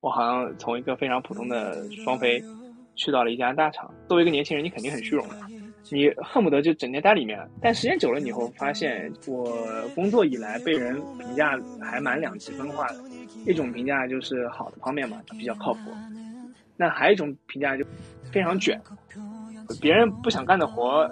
我好像从一个非常普通的双非，去到了一家大厂。作为一个年轻人，你肯定很虚荣，你恨不得就整天待里面。但时间久了以后，发现我工作以来被人评价还蛮两极分化的。一种评价就是好的方面嘛，比较靠谱。那还有一种评价就非常卷，别人不想干的活。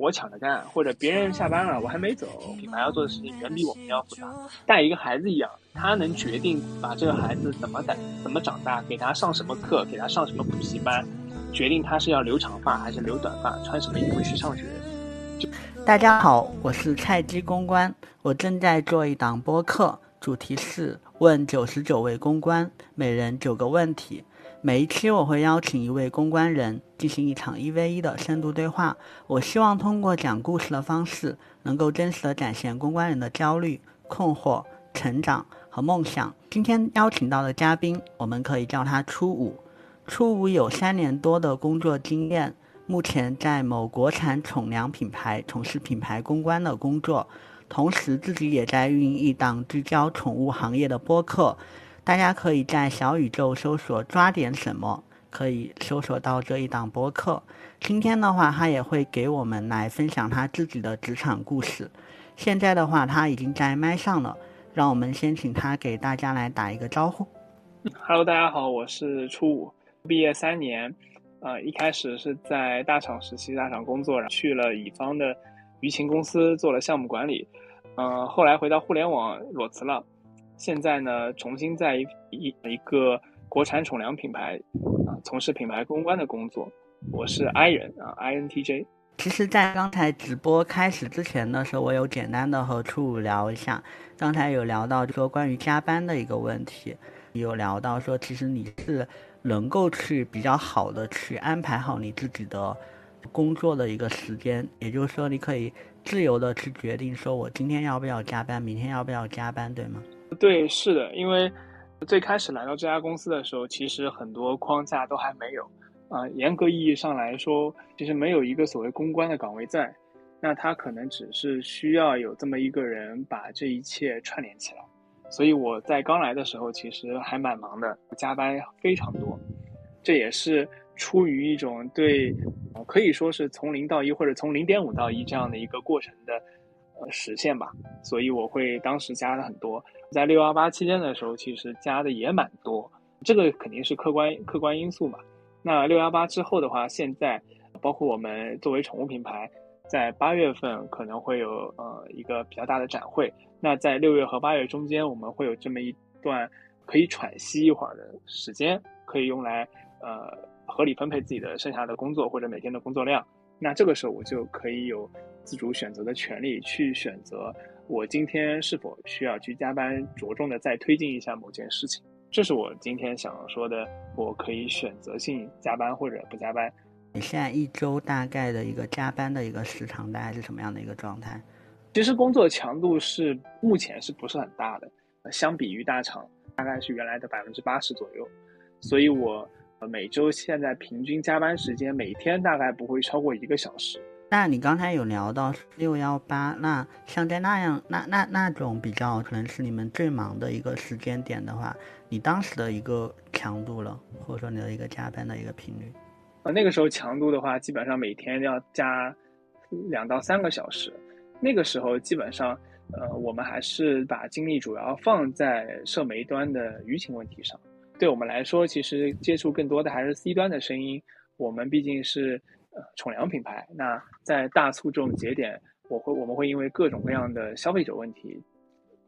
我抢着干，或者别人下班了，我还没走。品牌要做的事情远比我们要复杂。带一个孩子一样，他能决定把这个孩子怎么带、怎么长大，给他上什么课，给他上什么补习班，决定他是要留长发还是留短发，穿什么衣服去上学。大家好，我是菜鸡公关，我正在做一档播客，主题是问九十九位公关，每人九个问题。每一期我会邀请一位公关人进行一场一 v 一的深度对话。我希望通过讲故事的方式，能够真实的展现公关人的焦虑、困惑、成长和梦想。今天邀请到的嘉宾，我们可以叫他初五。初五有三年多的工作经验，目前在某国产宠粮品牌从事品牌公关的工作，同时自己也在运营一档聚焦宠物行业的播客。大家可以在小宇宙搜索“抓点什么”，可以搜索到这一档播客。今天的话，他也会给我们来分享他自己的职场故事。现在的话，他已经在麦上了，让我们先请他给大家来打一个招呼。Hello，大家好，我是初五，毕业三年，呃，一开始是在大厂实习，大厂工作，然后去了乙方的舆情公司做了项目管理，嗯，后来回到互联网裸辞了。现在呢，重新在一一一个国产宠粮品牌啊，从事品牌公关的工作。我是 I 人啊，I N T J。其实，在刚才直播开始之前的时候，我有简单的和初五聊一下。刚才有聊到说关于加班的一个问题，有聊到说，其实你是能够去比较好的去安排好你自己的工作的一个时间，也就是说，你可以自由的去决定说我今天要不要加班，明天要不要加班，对吗？对，是的，因为最开始来到这家公司的时候，其实很多框架都还没有啊。严格意义上来说，其实没有一个所谓公关的岗位在，那他可能只是需要有这么一个人把这一切串联起来。所以我在刚来的时候，其实还蛮忙的，加班非常多。这也是出于一种对，可以说是从零到一，或者从零点五到一这样的一个过程的呃实现吧。所以我会当时加的很多。在六幺八期间的时候，其实加的也蛮多，这个肯定是客观客观因素嘛。那六幺八之后的话，现在包括我们作为宠物品牌，在八月份可能会有呃一个比较大的展会。那在六月和八月中间，我们会有这么一段可以喘息一会儿的时间，可以用来呃合理分配自己的剩下的工作或者每天的工作量。那这个时候我就可以有自主选择的权利，去选择。我今天是否需要去加班，着重的再推进一下某件事情？这是我今天想说的。我可以选择性加班或者不加班。你现在一周大概的一个加班的一个时长大概是什么样的一个状态？其实工作强度是目前是不是很大的？相比于大厂，大概是原来的百分之八十左右。所以我每周现在平均加班时间每天大概不会超过一个小时。那你刚才有聊到六幺八，那像在那样那那那种比较可能是你们最忙的一个时间点的话，你当时的一个强度了，或者说你的一个加班的一个频率，啊，那个时候强度的话，基本上每天要加两到三个小时。那个时候基本上，呃，我们还是把精力主要放在社媒端的舆情问题上。对我们来说，其实接触更多的还是 C 端的声音。我们毕竟是。呃，宠粮品牌，那在大促这种节点，我会我们会因为各种各样的消费者问题，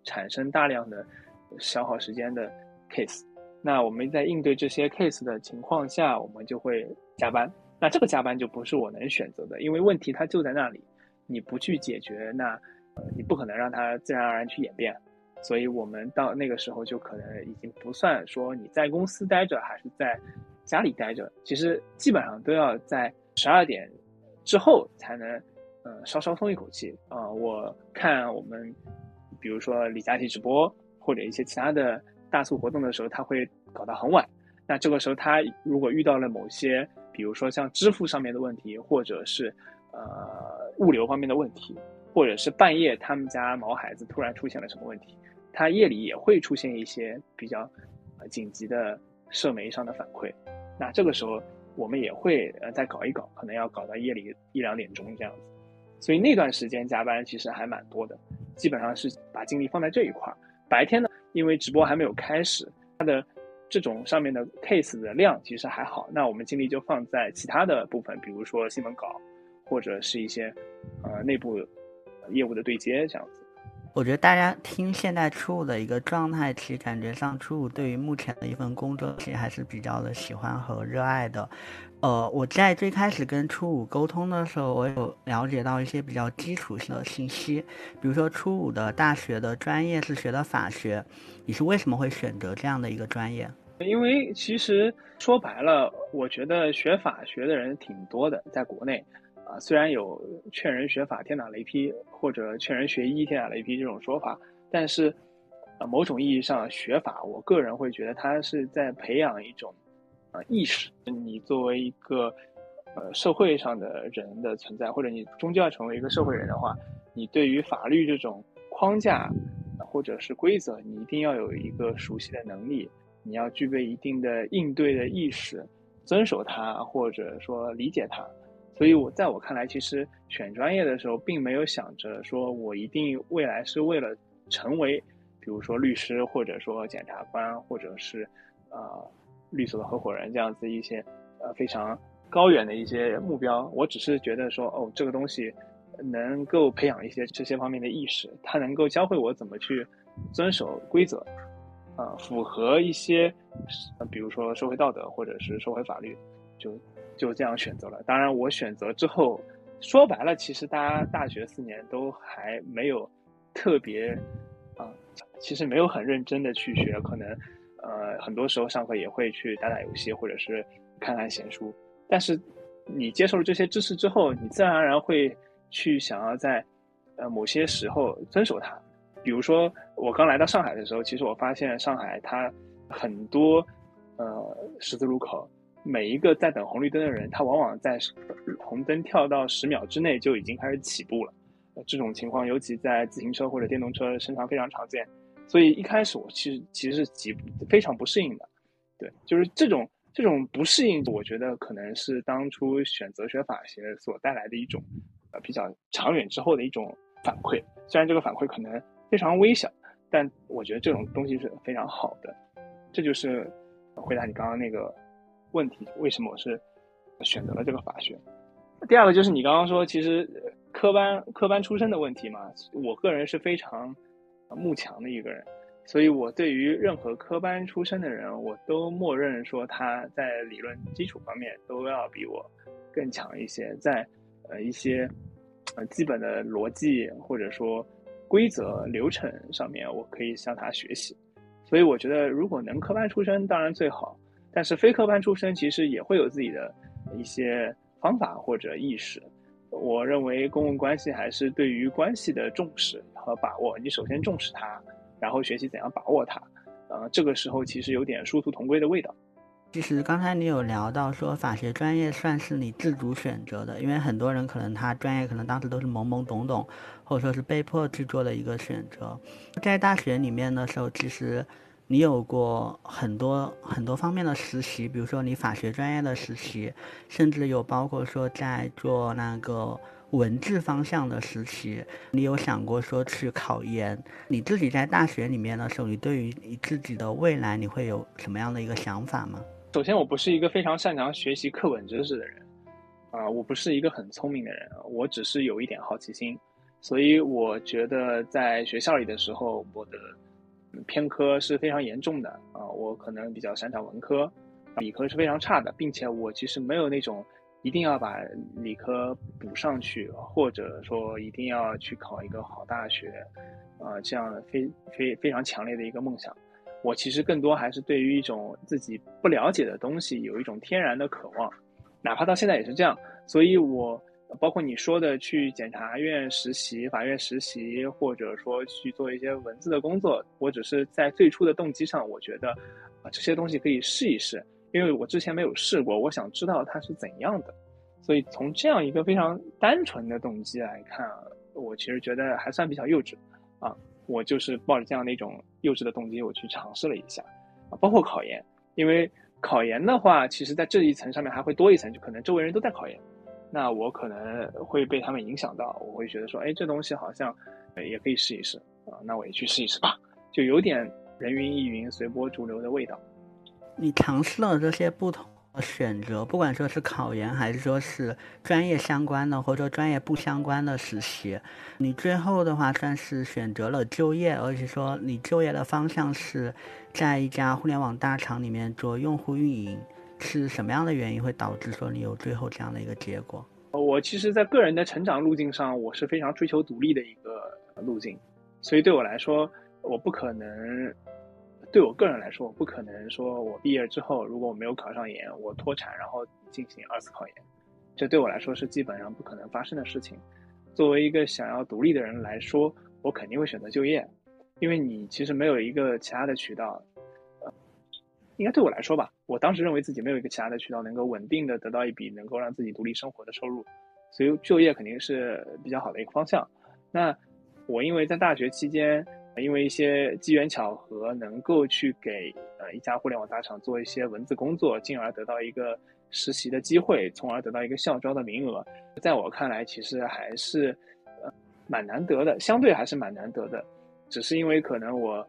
产生大量的消耗时间的 case。那我们在应对这些 case 的情况下，我们就会加班。那这个加班就不是我能选择的，因为问题它就在那里，你不去解决，那呃你不可能让它自然而然去演变。所以我们到那个时候就可能已经不算说你在公司待着还是在家里待着，其实基本上都要在。十二点之后才能，呃，稍稍松一口气啊。我看我们，比如说李佳琦直播或者一些其他的大促活动的时候，他会搞到很晚。那这个时候他如果遇到了某些，比如说像支付上面的问题，或者是呃物流方面的问题，或者是半夜他们家毛孩子突然出现了什么问题，他夜里也会出现一些比较呃紧急的社媒上的反馈。那这个时候我们也会呃再搞一搞，可能要搞到夜里一两点钟这样子。所以那段时间加班其实还蛮多的，基本上是把精力放在这一块儿。白天呢，因为直播还没有开始，它的这种上面的 case 的量其实还好，那我们精力就放在其他的部分，比如说新闻稿，或者是一些呃内部业务的对接这样子。我觉得大家听现在初五的一个状态，其实感觉上初五对于目前的一份工作，其实还是比较的喜欢和热爱的。呃，我在最开始跟初五沟通的时候，我有了解到一些比较基础性的信息，比如说初五的大学的专业是学的法学，你是为什么会选择这样的一个专业？因为其实说白了，我觉得学法学的人挺多的，在国内。啊，虽然有劝人学法天打雷劈，或者劝人学医天打雷劈这种说法，但是，呃，某种意义上学法，我个人会觉得它是在培养一种，呃，意识。你作为一个，呃，社会上的人的存在，或者你终究要成为一个社会人的话，你对于法律这种框架，或者是规则，你一定要有一个熟悉的能力，你要具备一定的应对的意识，遵守它，或者说理解它。所以，我在我看来，其实选专业的时候，并没有想着说我一定未来是为了成为，比如说律师，或者说检察官，或者是，呃，律所的合伙人这样子一些，呃，非常高远的一些目标。我只是觉得说，哦，这个东西能够培养一些这些方面的意识，它能够教会我怎么去遵守规则，啊，符合一些，比如说社会道德或者是社会法律，就。就这样选择了。当然，我选择之后，说白了，其实大家大学四年都还没有特别啊，其实没有很认真的去学。可能呃，很多时候上课也会去打打游戏，或者是看看闲书。但是你接受了这些知识之后，你自然而然会去想要在呃某些时候遵守它。比如说，我刚来到上海的时候，其实我发现上海它很多呃十字路口。每一个在等红绿灯的人，他往往在红灯跳到十秒之内就已经开始起步了。这种情况尤其在自行车或者电动车身上非常常见。所以一开始我其实其实是极非常不适应的。对，就是这种这种不适应，我觉得可能是当初选择学法学所带来的一种呃比较长远之后的一种反馈。虽然这个反馈可能非常微小，但我觉得这种东西是非常好的。这就是回答你刚刚那个。问题为什么我是选择了这个法学？第二个就是你刚刚说，其实科班科班出身的问题嘛，我个人是非常慕强的一个人，所以我对于任何科班出身的人，我都默认说他在理论基础方面都要比我更强一些，在呃一些呃基本的逻辑或者说规则流程上面，我可以向他学习。所以我觉得，如果能科班出身，当然最好。但是非科班出身其实也会有自己的一些方法或者意识。我认为公共关系还是对于关系的重视和把握。你首先重视它，然后学习怎样把握它。呃，这个时候其实有点殊途同归的味道。其实刚才你有聊到说法学专业算是你自主选择的，因为很多人可能他专业可能当时都是懵懵懂懂，或者说是被迫去做的一个选择。在大学里面的时候，其实。你有过很多很多方面的实习，比如说你法学专业的实习，甚至有包括说在做那个文字方向的实习。你有想过说去考研？你自己在大学里面的时候，你对于你自己的未来，你会有什么样的一个想法吗？首先，我不是一个非常擅长学习课本知识的人，啊，我不是一个很聪明的人，我只是有一点好奇心，所以我觉得在学校里的时候，我的。偏科是非常严重的啊，我可能比较擅长文科，理科是非常差的，并且我其实没有那种一定要把理科补上去，或者说一定要去考一个好大学，啊，这样的非非非常强烈的一个梦想。我其实更多还是对于一种自己不了解的东西有一种天然的渴望，哪怕到现在也是这样，所以我。包括你说的去检察院实习、法院实习，或者说去做一些文字的工作，我只是在最初的动机上，我觉得啊这些东西可以试一试，因为我之前没有试过，我想知道它是怎样的。所以从这样一个非常单纯的动机来看，我其实觉得还算比较幼稚啊。我就是抱着这样的一种幼稚的动机，我去尝试了一下啊，包括考研，因为考研的话，其实在这一层上面还会多一层，就可能周围人都在考研，那我可能会被他们影响到，我会觉得说，哎，这东西好像也可以试一试啊，那我也去试一试吧，就有点人云亦云、随波逐流的味道。你尝试了这些不同的。选择，不管说是考研还是说是专业相关的，或者说专业不相关的实习，你最后的话算是选择了就业，而且说你就业的方向是在一家互联网大厂里面做用户运营，是什么样的原因会导致说你有最后这样的一个结果？我其实，在个人的成长路径上，我是非常追求独立的一个路径，所以对我来说，我不可能。对我个人来说，我不可能说我毕业之后，如果我没有考上研，我脱产然后进行二次考研，这对我来说是基本上不可能发生的事情。作为一个想要独立的人来说，我肯定会选择就业，因为你其实没有一个其他的渠道。应该对我来说吧，我当时认为自己没有一个其他的渠道能够稳定的得到一笔能够让自己独立生活的收入，所以就业肯定是比较好的一个方向。那我因为在大学期间。因为一些机缘巧合，能够去给呃一家互联网大厂做一些文字工作，进而得到一个实习的机会，从而得到一个校招的名额。在我看来，其实还是呃蛮难得的，相对还是蛮难得的。只是因为可能我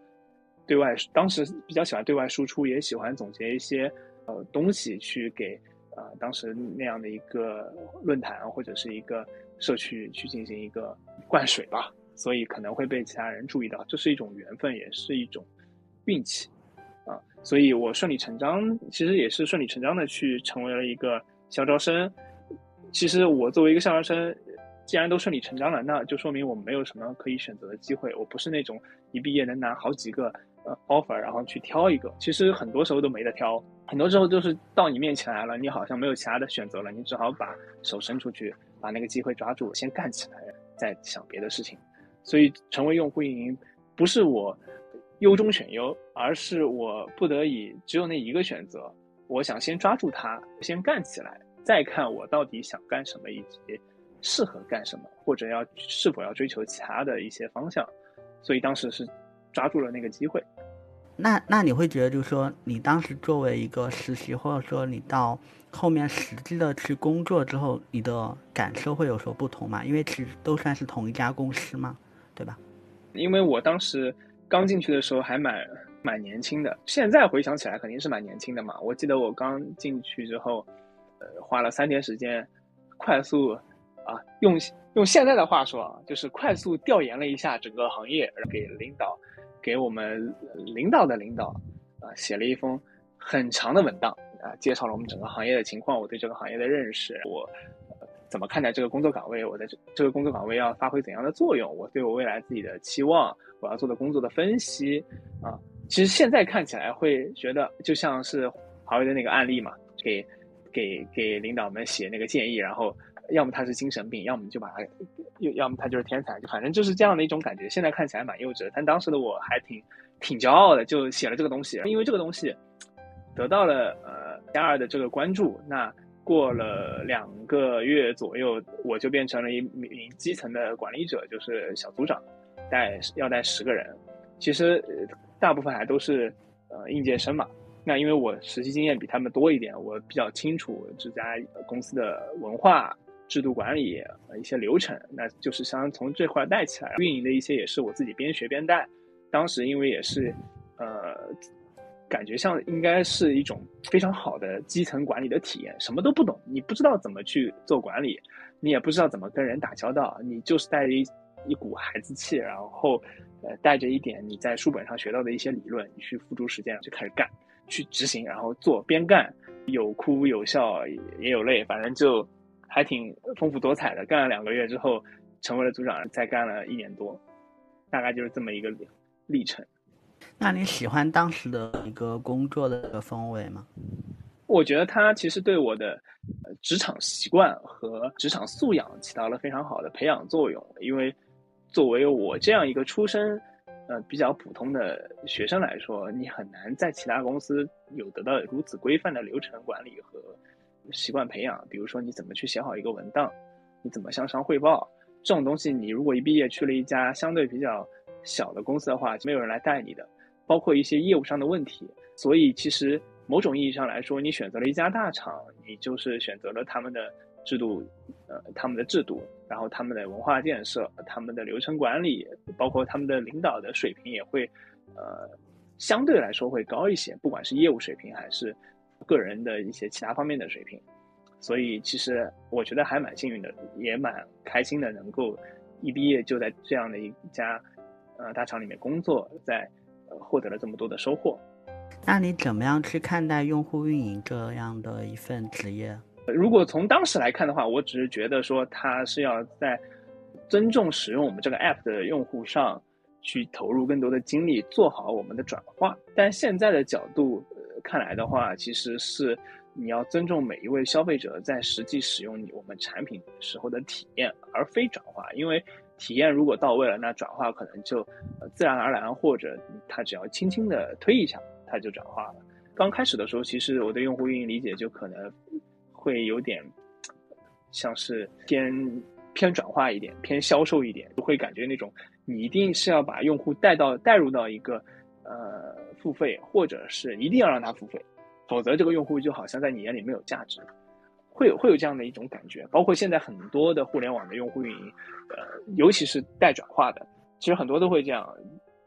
对外当时比较喜欢对外输出，也喜欢总结一些呃东西去给呃当时那样的一个论坛或者是一个社区去进行一个灌水吧。所以可能会被其他人注意到，这是一种缘分，也是一种运气，啊，所以我顺理成章，其实也是顺理成章的去成为了一个校招生。其实我作为一个校招生，既然都顺理成章了，那就说明我没有什么可以选择的机会。我不是那种一毕业能拿好几个呃 offer，然后去挑一个。其实很多时候都没得挑，很多时候就是到你面前来了，你好像没有其他的选择了，你只好把手伸出去，把那个机会抓住，先干起来，再想别的事情。所以成为用户运营，不是我优中选优，而是我不得已只有那一个选择。我想先抓住它，先干起来，再看我到底想干什么，以及适合干什么，或者要是否要追求其他的一些方向。所以当时是抓住了那个机会。那那你会觉得，就是说，你当时作为一个实习，或者说你到后面实际的去工作之后，你的感受会有所不同吗？因为其实都算是同一家公司嘛。对吧？因为我当时刚进去的时候还蛮蛮年轻的，现在回想起来肯定是蛮年轻的嘛。我记得我刚进去之后，呃，花了三天时间，快速啊，用用现在的话说啊，就是快速调研了一下整个行业，给领导，给我们领导的领导啊，写了一封很长的文档啊，介绍了我们整个行业的情况，我对这个行业的认识，我。怎么看待这个工作岗位？我在这这个工作岗位要发挥怎样的作用？我对我未来自己的期望，我要做的工作的分析啊，其实现在看起来会觉得就像是华为的那个案例嘛，给给给领导们写那个建议，然后要么他是精神病，要么就把他，要要么他就是天才，反正就是这样的一种感觉。现在看起来蛮幼稚，但当时的我还挺挺骄傲的，就写了这个东西，因为这个东西得到了呃加二的这个关注，那。过了两个月左右，我就变成了一名基层的管理者，就是小组长，带要带十个人。其实大部分还都是呃应届生嘛。那因为我实习经验比他们多一点，我比较清楚这家公司的文化、制度管理、一些流程，那就是相当从这块带起来。运营的一些也是我自己边学边带。当时因为也是呃。感觉像应该是一种非常好的基层管理的体验，什么都不懂，你不知道怎么去做管理，你也不知道怎么跟人打交道，你就是带着一一股孩子气，然后呃带着一点你在书本上学到的一些理论，你去付诸实践，就开始干，去执行，然后做，边干有哭有笑也有泪，反正就还挺丰富多彩的。干了两个月之后，成为了组长，再干了一年多，大概就是这么一个历程。那你喜欢当时的一个工作的一个氛围吗？我觉得它其实对我的职场习惯和职场素养起到了非常好的培养作用。因为作为我这样一个出身呃比较普通的学生来说，你很难在其他公司有得到如此规范的流程管理和习惯培养。比如说，你怎么去写好一个文档，你怎么向上汇报这种东西，你如果一毕业去了一家相对比较小的公司的话，没有人来带你的。包括一些业务上的问题，所以其实某种意义上来说，你选择了一家大厂，你就是选择了他们的制度，呃，他们的制度，然后他们的文化建设，他们的流程管理，包括他们的领导的水平也会，呃，相对来说会高一些，不管是业务水平还是个人的一些其他方面的水平。所以其实我觉得还蛮幸运的，也蛮开心的，能够一毕业就在这样的一家呃大厂里面工作，在呃获得了这么多的收获。那你怎么样去看待用户运营这样的一份职业？如果从当时来看的话，我只是觉得说他是要在尊重使用我们这个 app 的用户上去投入更多的精力，做好我们的转化。但现在的角度看来的话，其实是你要尊重每一位消费者在实际使用你我们产品时候的体验，而非转化。因为体验如果到位了，那转化可能就自然而然，或者他只要轻轻的推一下。它就转化了。刚开始的时候，其实我对用户运营理解就可能会有点像是偏偏转化一点，偏销售一点，就会感觉那种你一定是要把用户带到带入到一个呃付费，或者是一定要让他付费，否则这个用户就好像在你眼里没有价值，会有会有这样的一种感觉。包括现在很多的互联网的用户运营，呃，尤其是带转化的，其实很多都会这样，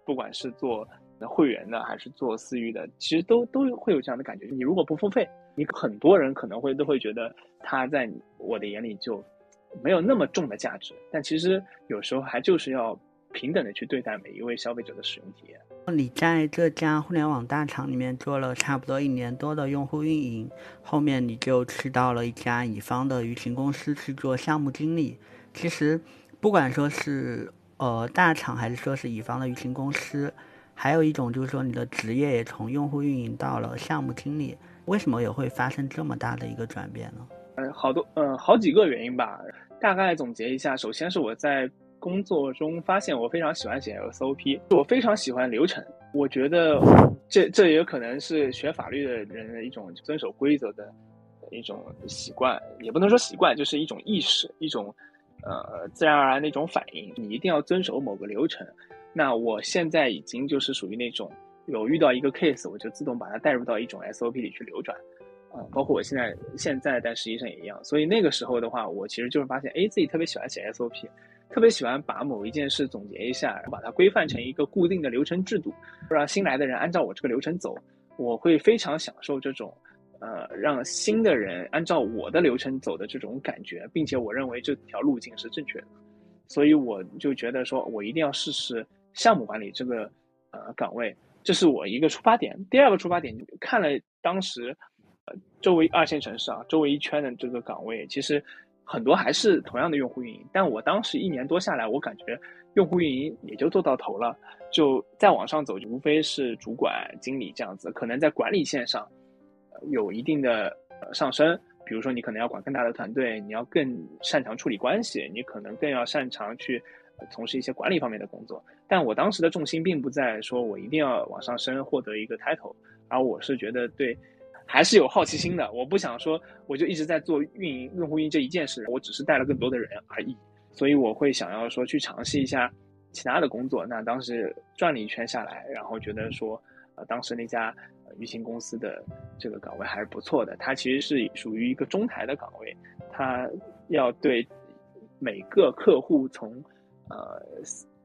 不管是做。会员的还是做私域的，其实都都会有这样的感觉。你如果不付费，你很多人可能会都会觉得他在我的眼里就没有那么重的价值。但其实有时候还就是要平等的去对待每一位消费者的使用体验。你在这家互联网大厂里面做了差不多一年多的用户运营，后面你就去到了一家乙方的舆情公司去做项目经理。其实不管说是呃大厂还是说是乙方的舆情公司。还有一种就是说，你的职业也从用户运营到了项目经理，为什么也会发生这么大的一个转变呢？嗯，好多，嗯，好几个原因吧。大概总结一下，首先是我在工作中发现，我非常喜欢写 SOP，我非常喜欢流程。我觉得这这也可能是学法律的人的一种遵守规则的一种习惯，也不能说习惯，就是一种意识，一种呃自然而然的一种反应。你一定要遵守某个流程。那我现在已经就是属于那种有遇到一个 case，我就自动把它带入到一种 SOP 里去流转，包括我现在现在在实习生也一样。所以那个时候的话，我其实就是发现，哎，自己特别喜欢写 SOP，特别喜欢把某一件事总结一下，然后把它规范成一个固定的流程制度，让新来的人按照我这个流程走。我会非常享受这种，呃，让新的人按照我的流程走的这种感觉，并且我认为这条路径是正确的，所以我就觉得说我一定要试试。项目管理这个呃岗位，这是我一个出发点。第二个出发点，看了当时周围二线城市啊，周围一圈的这个岗位，其实很多还是同样的用户运营。但我当时一年多下来，我感觉用户运营也就做到头了，就再往上走，就无非是主管、经理这样子。可能在管理线上有一定的上升，比如说你可能要管更大的团队，你要更擅长处理关系，你可能更要擅长去。从事一些管理方面的工作，但我当时的重心并不在说我一定要往上升，获得一个 title，而我是觉得对，还是有好奇心的。我不想说我就一直在做运营、用户运营这一件事，我只是带了更多的人而已。所以我会想要说去尝试一下其他的工作。那当时转了一圈下来，然后觉得说，呃，当时那家舆情公司的这个岗位还是不错的。它其实是属于一个中台的岗位，它要对每个客户从呃，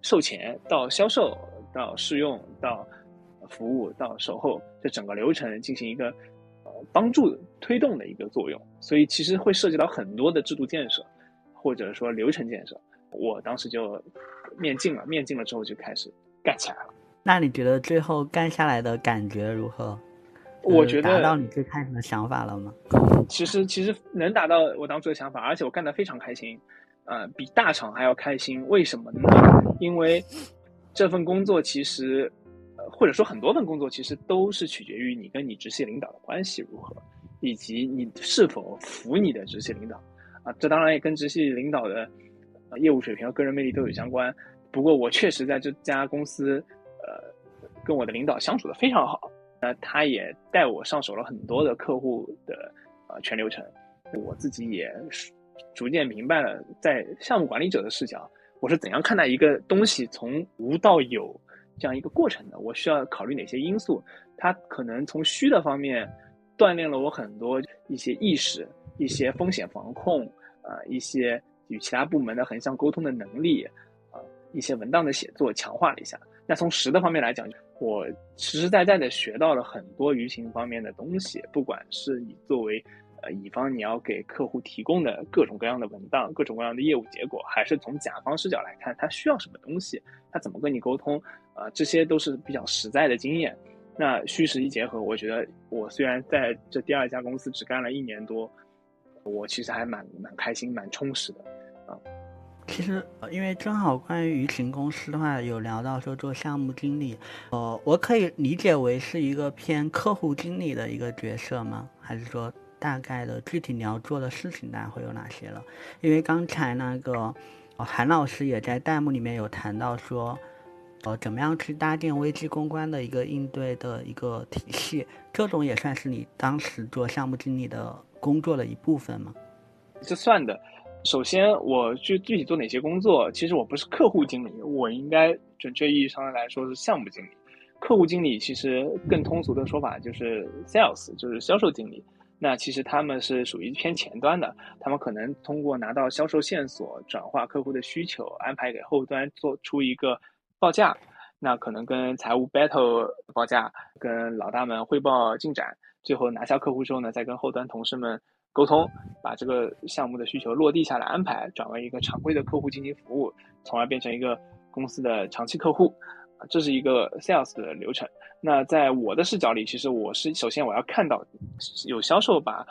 售前到销售到试用到服务到售后，这整个流程进行一个帮助推动的一个作用，所以其实会涉及到很多的制度建设，或者说流程建设。我当时就面进了，面进了之后就开始干起来了。那你觉得最后干下来的感觉如何？我觉得达到你最开始的想法了吗？其实其实能达到我当初的想法，而且我干得非常开心。呃，比大厂还要开心，为什么呢？因为这份工作其实，呃，或者说很多份工作其实都是取决于你跟你直系领导的关系如何，以及你是否服你的直系领导。啊，这当然也跟直系领导的业务水平和个人魅力都有相关。不过我确实在这家公司，呃，跟我的领导相处的非常好。那他也带我上手了很多的客户的呃全流程，我自己也。逐渐明白了，在项目管理者的视角，我是怎样看待一个东西从无到有这样一个过程的？我需要考虑哪些因素？它可能从虚的方面锻炼了我很多一些意识、一些风险防控啊，一些与其他部门的横向沟通的能力啊，一些文档的写作强化了一下。那从实的方面来讲，我实实在在的学到了很多舆情方面的东西，不管是你作为。呃，乙方你要给客户提供的各种各样的文档、各种各样的业务结果，还是从甲方视角来看，他需要什么东西，他怎么跟你沟通，啊，这些都是比较实在的经验。那虚实一结合，我觉得我虽然在这第二家公司只干了一年多，我其实还蛮蛮开心、蛮充实的啊。其实，因为正好关于舆情公司的话，有聊到说做项目经理，呃，我可以理解为是一个偏客户经理的一个角色吗？还是说？大概的具体你要做的事情大概会有哪些了？因为刚才那个哦韩老师也在弹幕里面有谈到说，呃，怎么样去搭建危机公关的一个应对的一个体系，这种也算是你当时做项目经理的工作的一部分吗？这算的。首先，我去具体做哪些工作？其实我不是客户经理，我应该准确意义上来说是项目经理。客户经理其实更通俗的说法就是 sales，就是销售经理。那其实他们是属于偏前端的，他们可能通过拿到销售线索，转化客户的需求，安排给后端做出一个报价，那可能跟财务 battle 报价，跟老大们汇报进展，最后拿下客户之后呢，再跟后端同事们沟通，把这个项目的需求落地下来安排，转为一个常规的客户进行服务，从而变成一个公司的长期客户。这是一个 sales 的流程。那在我的视角里，其实我是首先我要看到有销售把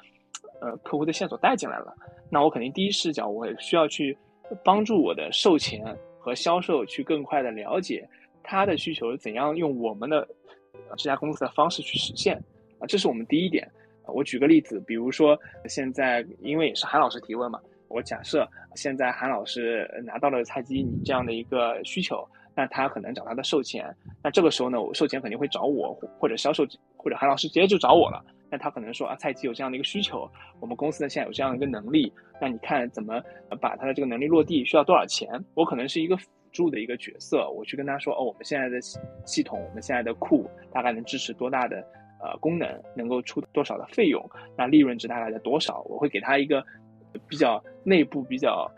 呃客户的线索带进来了，那我肯定第一视角我需要去帮助我的售前和销售去更快的了解他的需求，怎样用我们的这家公司的方式去实现啊，这是我们第一点。我举个例子，比如说现在因为也是韩老师提问嘛，我假设现在韩老师拿到了菜鸡你这样的一个需求。那他可能找他的售前，那这个时候呢，我售前肯定会找我，或者销售或者韩老师直接就找我了。那他可能说啊，蔡奇有这样的一个需求，我们公司呢现在有这样的一个能力，那你看怎么把他的这个能力落地，需要多少钱？我可能是一个辅助的一个角色，我去跟他说哦，我们现在的系统，我们现在的库大概能支持多大的呃功能，能够出多少的费用，那利润值大概在多少？我会给他一个比较内部比较，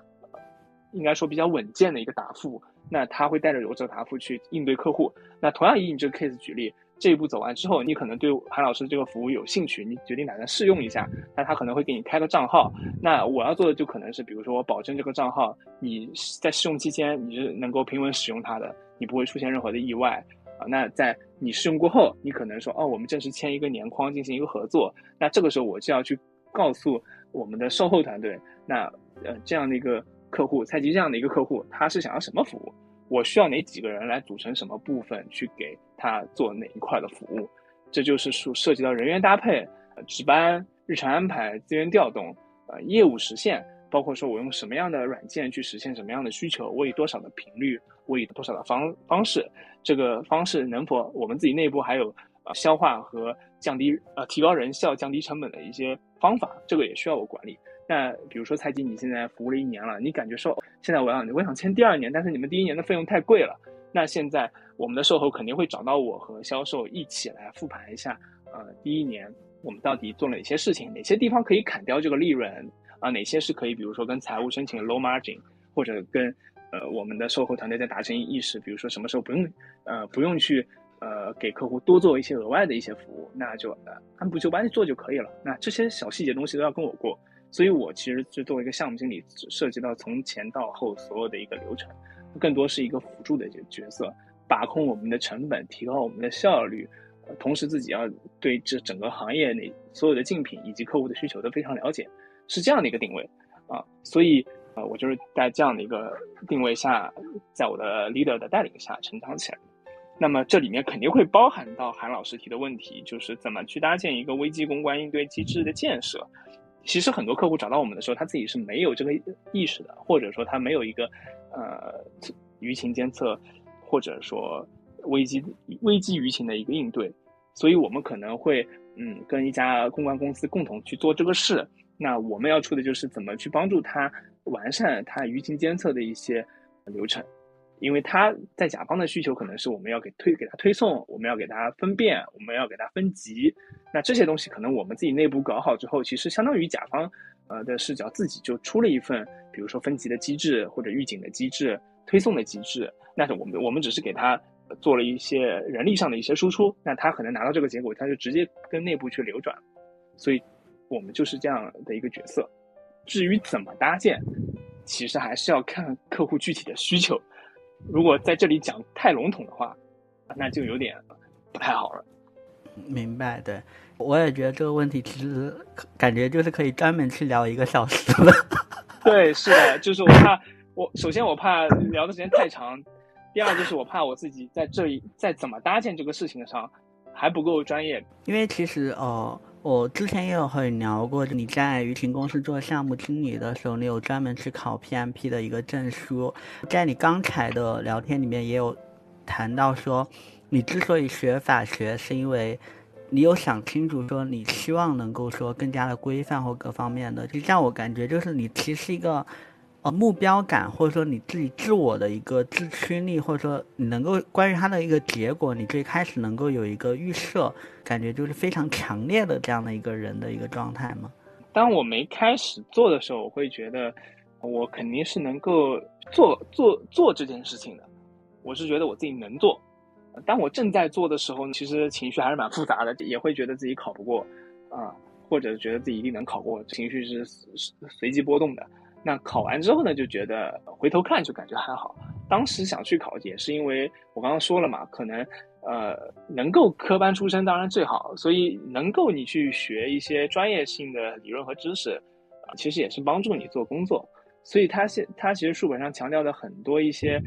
应该说比较稳健的一个答复。那他会带着有这个答复去应对客户。那同样以你这个 case 举例，这一步走完之后，你可能对韩老师这个服务有兴趣，你决定打算试用一下。那他可能会给你开个账号。那我要做的就可能是，比如说我保证这个账号你在试用期间你是能够平稳使用它的，你不会出现任何的意外啊。那在你试用过后，你可能说哦，我们正式签一个年框进行一个合作。那这个时候我就要去告诉我们的售后团队，那呃这样的一个客户，蔡吉这样的一个客户，他是想要什么服务？我需要哪几个人来组成什么部分去给他做哪一块的服务？这就是涉涉及到人员搭配、值班、日常安排、资源调动、呃业务实现，包括说我用什么样的软件去实现什么样的需求，我以多少的频率，我以多少的方方式，这个方式能否我们自己内部还有呃消化和降低呃提高人效、降低成本的一些方法，这个也需要我管理。那比如说蔡金，你现在服务了一年了，你感觉说现在我要我想签第二年，但是你们第一年的费用太贵了。那现在我们的售后肯定会找到我和销售一起来复盘一下，呃，第一年我们到底做了哪些事情，哪些地方可以砍掉这个利润啊？哪些是可以，比如说跟财务申请 low margin，或者跟呃我们的售后团队在达成意识，比如说什么时候不用呃不用去呃给客户多做一些额外的一些服务，那就呃按部就班做就可以了。那这些小细节东西都要跟我过。所以，我其实是作为一个项目经理，涉及到从前到后所有的一个流程，更多是一个辅助的一个角色，把控我们的成本，提高我们的效率，同时自己要对这整个行业内所有的竞品以及客户的需求都非常了解，是这样的一个定位啊。所以，呃，我就是在这样的一个定位下，在我的 leader 的带领下成长起来。那么，这里面肯定会包含到韩老师提的问题，就是怎么去搭建一个危机公关应对机制的建设。其实很多客户找到我们的时候，他自己是没有这个意识的，或者说他没有一个呃舆情监测，或者说危机危机舆情的一个应对，所以我们可能会嗯跟一家公关公司共同去做这个事。那我们要出的就是怎么去帮助他完善他舆情监测的一些流程，因为他在甲方的需求可能是我们要给推给他推送，我们要给他分辨，我们要给他分级。那这些东西可能我们自己内部搞好之后，其实相当于甲方呃的视角自己就出了一份，比如说分级的机制或者预警的机制、推送的机制。那是我们我们只是给他做了一些人力上的一些输出，那他可能拿到这个结果，他就直接跟内部去流转。所以，我们就是这样的一个角色。至于怎么搭建，其实还是要看客户具体的需求。如果在这里讲太笼统的话，那就有点不太好了。明白，对，我也觉得这个问题其实感觉就是可以专门去聊一个小时了。对，是的，就是我怕我首先我怕聊的时间太长，第二就是我怕我自己在这一在怎么搭建这个事情上还不够专业。因为其实哦，我之前也有和你聊过，你在舆情公司做项目经理的时候，你有专门去考 PMP 的一个证书。在你刚才的聊天里面也有谈到说，你之所以学法学，是因为你有想清楚说，你希望能够说更加的规范或各方面的。就让我感觉就是你其实是一个。呃，目标感或者说你自己自我的一个自驱力，或者说你能够关于它的一个结果，你最开始能够有一个预设，感觉就是非常强烈的这样的一个人的一个状态吗？当我没开始做的时候，我会觉得我肯定是能够做做做这件事情的，我是觉得我自己能做。当我正在做的时候，其实情绪还是蛮复杂的，也会觉得自己考不过啊，或者觉得自己一定能考过，情绪是随机波动的。那考完之后呢，就觉得回头看就感觉还好。当时想去考，也是因为我刚刚说了嘛，可能呃能够科班出身当然最好，所以能够你去学一些专业性的理论和知识，啊，其实也是帮助你做工作。所以他现他其实书本上强调的很多一些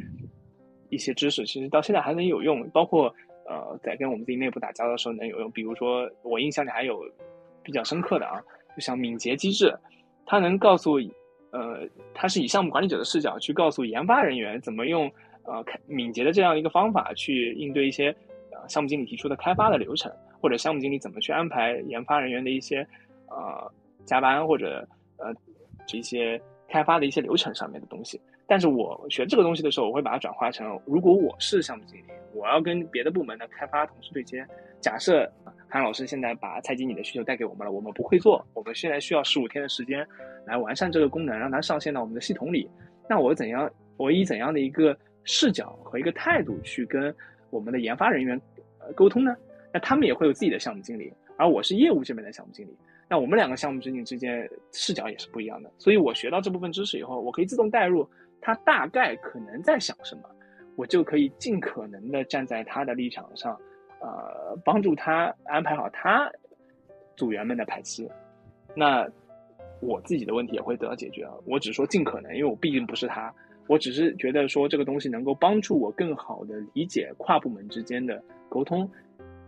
一些知识，其实到现在还能有用，包括呃在跟我们自己内部打交道的时候能有用。比如说我印象里还有比较深刻的啊，就像敏捷机制，它能告诉。呃，他是以项目管理者的视角去告诉研发人员怎么用呃敏捷的这样一个方法去应对一些呃项目经理提出的开发的流程，或者项目经理怎么去安排研发人员的一些呃加班或者呃这些开发的一些流程上面的东西。但是我学这个东西的时候，我会把它转化成，如果我是项目经理，我要跟别的部门的开发同事对接，假设。韩老师现在把蔡经理的需求带给我们了，我们不会做，我们现在需要十五天的时间来完善这个功能，让它上线到我们的系统里。那我怎样，我以怎样的一个视角和一个态度去跟我们的研发人员呃沟通呢？那他们也会有自己的项目经理，而我是业务这边的项目经理，那我们两个项目经理之间视角也是不一样的。所以我学到这部分知识以后，我可以自动带入他大概可能在想什么，我就可以尽可能的站在他的立场上。呃，帮助他安排好他组员们的排期，那我自己的问题也会得到解决。我只是说尽可能，因为我毕竟不是他，我只是觉得说这个东西能够帮助我更好的理解跨部门之间的沟通，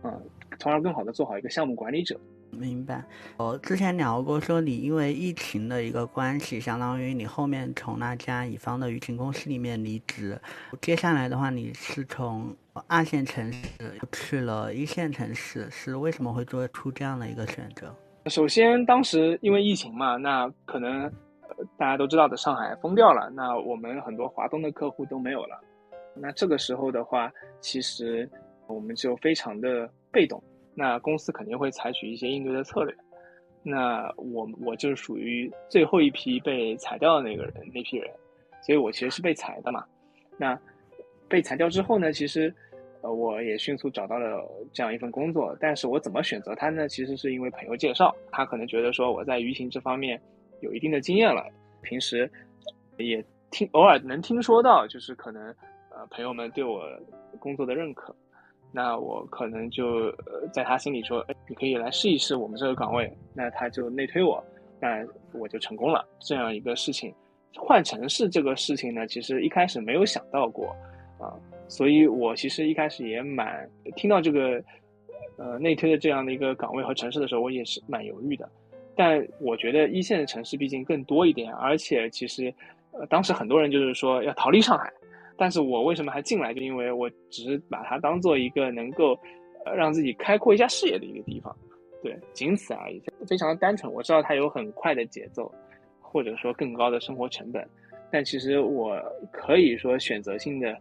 嗯，从而更好的做好一个项目管理者。明白，我之前聊过，说你因为疫情的一个关系，相当于你后面从那家乙方的舆情公司里面离职，接下来的话，你是从二线城市去了一线城市，是为什么会做出这样的一个选择？首先，当时因为疫情嘛，那可能大家都知道的，上海封掉了，那我们很多华东的客户都没有了，那这个时候的话，其实我们就非常的被动。那公司肯定会采取一些应对的策略。那我我就是属于最后一批被裁掉的那个人那批人，所以我其实是被裁的嘛。那被裁掉之后呢，其实呃我也迅速找到了这样一份工作。但是我怎么选择它呢？其实是因为朋友介绍，他可能觉得说我在舆情这方面有一定的经验了，平时也听偶尔能听说到，就是可能呃朋友们对我工作的认可。那我可能就呃在他心里说，哎，你可以来试一试我们这个岗位。那他就内推我，那我就成功了。这样一个事情，换城市这个事情呢，其实一开始没有想到过啊，所以我其实一开始也蛮听到这个呃内推的这样的一个岗位和城市的时候，我也是蛮犹豫的。但我觉得一线的城市毕竟更多一点，而且其实呃当时很多人就是说要逃离上海。但是我为什么还进来？就因为我只是把它当做一个能够，呃，让自己开阔一下视野的一个地方，对，仅此而已，非常的单纯。我知道它有很快的节奏，或者说更高的生活成本，但其实我可以说选择性的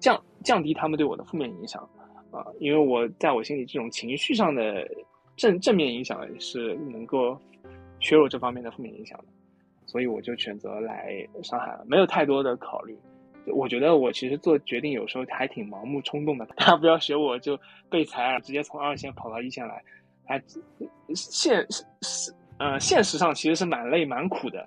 降降低他们对我的负面影响啊，因为我在我心里这种情绪上的正正面影响是能够削弱这方面的负面影响的，所以我就选择来上海了，没有太多的考虑。我觉得我其实做决定有时候还挺盲目冲动的，大家不要学我，就被裁了，直接从二线跑到一线来，还现是呃现实上其实是蛮累蛮苦的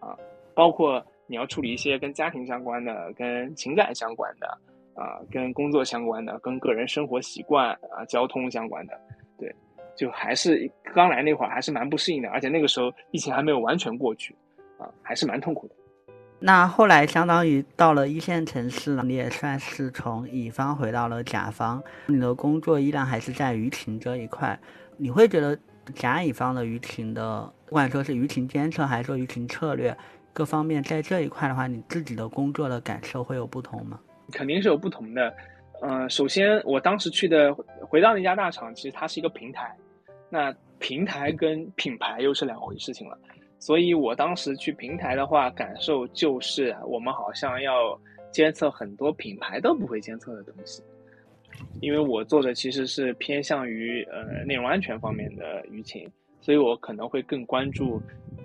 啊，包括你要处理一些跟家庭相关的、跟情感相关的啊、跟工作相关的、跟个人生活习惯啊、交通相关的，对，就还是刚来那会儿还是蛮不适应的，而且那个时候疫情还没有完全过去啊，还是蛮痛苦的。那后来相当于到了一线城市了，你也算是从乙方回到了甲方，你的工作依然还是在舆情这一块。你会觉得甲乙方的舆情的，不管说是舆情监测还是说舆情策略各方面，在这一块的话，你自己的工作的感受会有不同吗？肯定是有不同的。呃，首先我当时去的回到那家大厂，其实它是一个平台，那平台跟品牌又是两回事情了。所以我当时去平台的话，感受就是我们好像要监测很多品牌都不会监测的东西，因为我做的其实是偏向于呃内容安全方面的舆情，所以我可能会更关注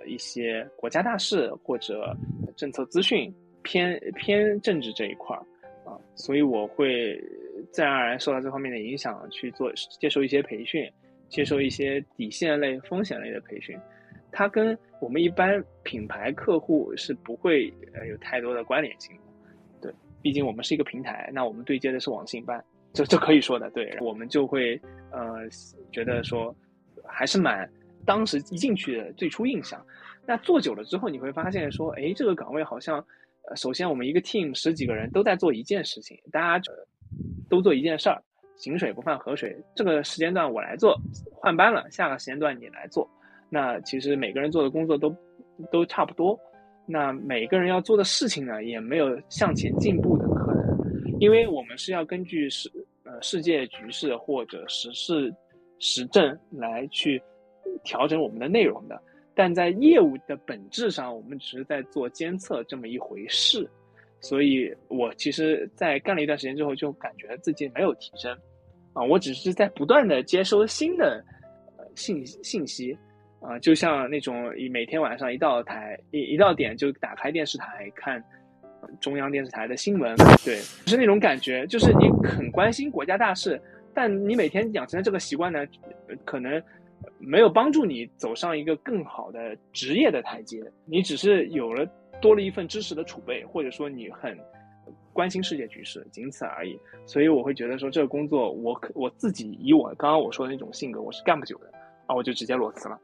一些国家大事或者政策资讯，偏偏政治这一块儿啊，所以我会自然而然受到这方面的影响，去做接受一些培训，接受一些底线类、风险类的培训。它跟我们一般品牌客户是不会呃有太多的关联性的，对，毕竟我们是一个平台，那我们对接的是网信办，这这可以说的，对，我们就会呃觉得说还是蛮当时一进去的最初印象，那做久了之后你会发现说，哎，这个岗位好像，呃，首先我们一个 team 十几个人都在做一件事情，大家都做一件事儿，井水不犯河水，这个时间段我来做，换班了，下个时间段你来做。那其实每个人做的工作都都差不多，那每个人要做的事情呢，也没有向前进步的可能，因为我们是要根据世呃世界局势或者时事时政来去调整我们的内容的，但在业务的本质上，我们只是在做监测这么一回事，所以我其实，在干了一段时间之后，就感觉自己没有提升，啊，我只是在不断的接收新的呃信信息。啊，就像那种每天晚上一到台一一到点就打开电视台看中央电视台的新闻，对，就是那种感觉，就是你很关心国家大事，但你每天养成的这个习惯呢，可能没有帮助你走上一个更好的职业的台阶，你只是有了多了一份知识的储备，或者说你很关心世界局势，仅此而已。所以我会觉得说这个工作，我可我自己以我刚刚我说的那种性格，我是干不久的啊，我就直接裸辞了。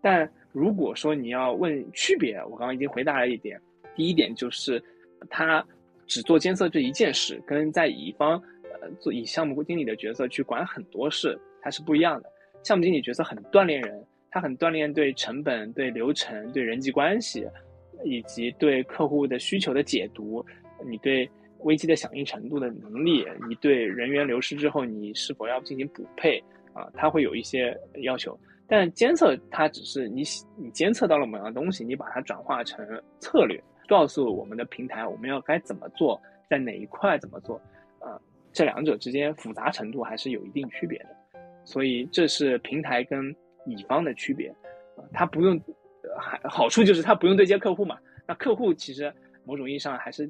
但如果说你要问区别，我刚刚已经回答了一点。第一点就是，他只做监测这一件事，跟在乙方呃做以项目经理的角色去管很多事，它是不一样的。项目经理角色很锻炼人，他很锻炼对成本、对流程、对人际关系，以及对客户的需求的解读，你对危机的响应程度的能力，你对人员流失之后你是否要进行补配啊，他会有一些要求。但监测它只是你你监测到了某样东西，你把它转化成策略，告诉我们的平台我们要该怎么做，在哪一块怎么做，啊，这两者之间复杂程度还是有一定区别的，所以这是平台跟乙方的区别，啊，它不用，还好处就是它不用对接客户嘛，那客户其实某种意义上还是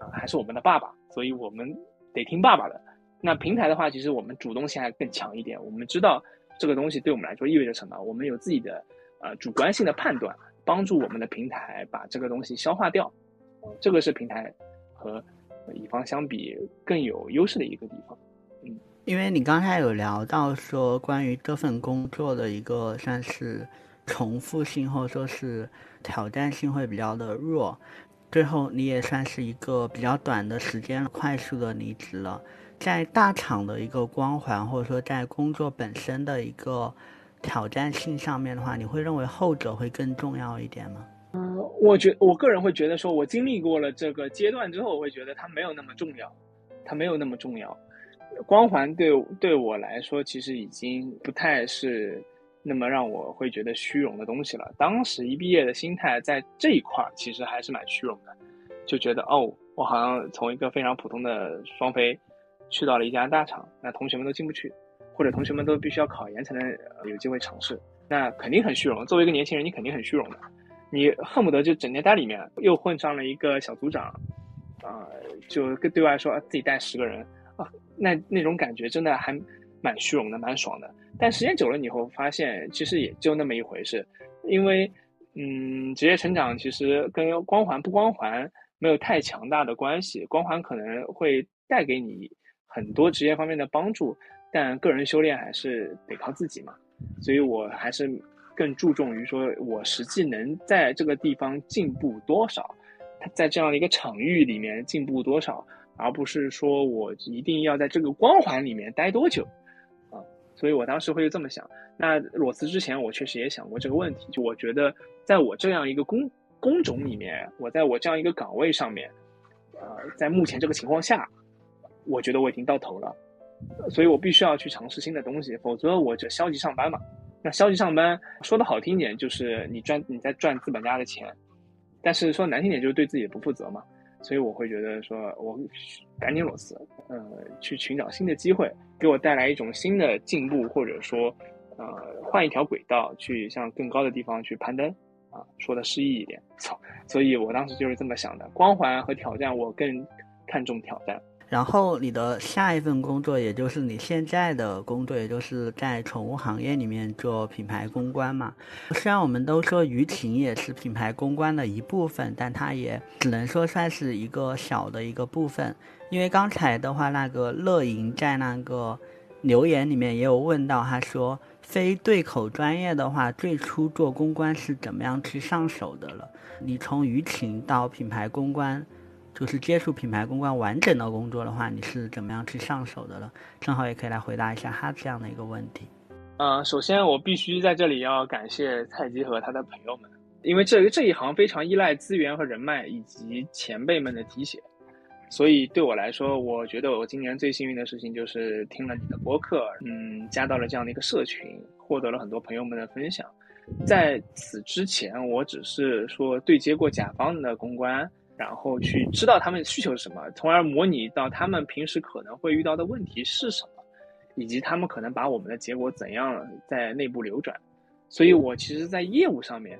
啊还是我们的爸爸，所以我们得听爸爸的。那平台的话，其实我们主动性还更强一点，我们知道。这个东西对我们来说意味着什么？我们有自己的呃主观性的判断，帮助我们的平台把这个东西消化掉。这个是平台和乙方相比更有优势的一个地方。因为你刚才有聊到说关于这份工作的一个算是重复性或者说是挑战性会比较的弱，最后你也算是一个比较短的时间快速的离职了。在大厂的一个光环，或者说在工作本身的一个挑战性上面的话，你会认为后者会更重要一点吗？嗯，我觉我个人会觉得说，我经历过了这个阶段之后，我会觉得它没有那么重要，它没有那么重要。光环对对我来说，其实已经不太是那么让我会觉得虚荣的东西了。当时一毕业的心态在这一块儿，其实还是蛮虚荣的，就觉得哦，我好像从一个非常普通的双非去到了一家大厂，那同学们都进不去，或者同学们都必须要考研才能有机会尝试，那肯定很虚荣。作为一个年轻人，你肯定很虚荣的，你恨不得就整天待里面，又混上了一个小组长，啊，就跟对外说自己带十个人啊，那那种感觉真的还蛮虚荣的，蛮爽的。但时间久了以后，发现其实也就那么一回事，因为，嗯，职业成长其实跟光环不光环没有太强大的关系，光环可能会带给你很多职业方面的帮助，但个人修炼还是得靠自己嘛。所以我还是更注重于说我实际能在这个地方进步多少，在这样的一个场域里面进步多少，而不是说我一定要在这个光环里面待多久。啊所以我当时会这么想。那裸辞之前，我确实也想过这个问题。就我觉得，在我这样一个工工种里面，我在我这样一个岗位上面，呃，在目前这个情况下，我觉得我已经到头了。所以我必须要去尝试新的东西，否则我就消极上班嘛。那消极上班说的好听点，就是你赚你在赚资本家的钱；但是说难听点，就是对自己不负责嘛。所以我会觉得说，我赶紧裸辞，呃，去寻找新的机会，给我带来一种新的进步，或者说，呃，换一条轨道去向更高的地方去攀登，啊，说的诗意一点，操，所以我当时就是这么想的，光环和挑战，我更看重挑战。然后你的下一份工作，也就是你现在的工作，也就是在宠物行业里面做品牌公关嘛。虽然我们都说舆情也是品牌公关的一部分，但它也只能说算是一个小的一个部分。因为刚才的话，那个乐莹在那个留言里面也有问到，他说非对口专业的话，最初做公关是怎么样去上手的了？你从舆情到品牌公关。就是接触品牌公关完整的工作的话，你是怎么样去上手的呢？正好也可以来回答一下他这样的一个问题。嗯，首先我必须在这里要感谢蔡姬和他的朋友们，因为这这一行非常依赖资源和人脉以及前辈们的提携，所以对我来说，我觉得我今年最幸运的事情就是听了你的播客，嗯，加到了这样的一个社群，获得了很多朋友们的分享。在此之前，我只是说对接过甲方的公关。然后去知道他们需求是什么，从而模拟到他们平时可能会遇到的问题是什么，以及他们可能把我们的结果怎样在内部流转。所以我其实，在业务上面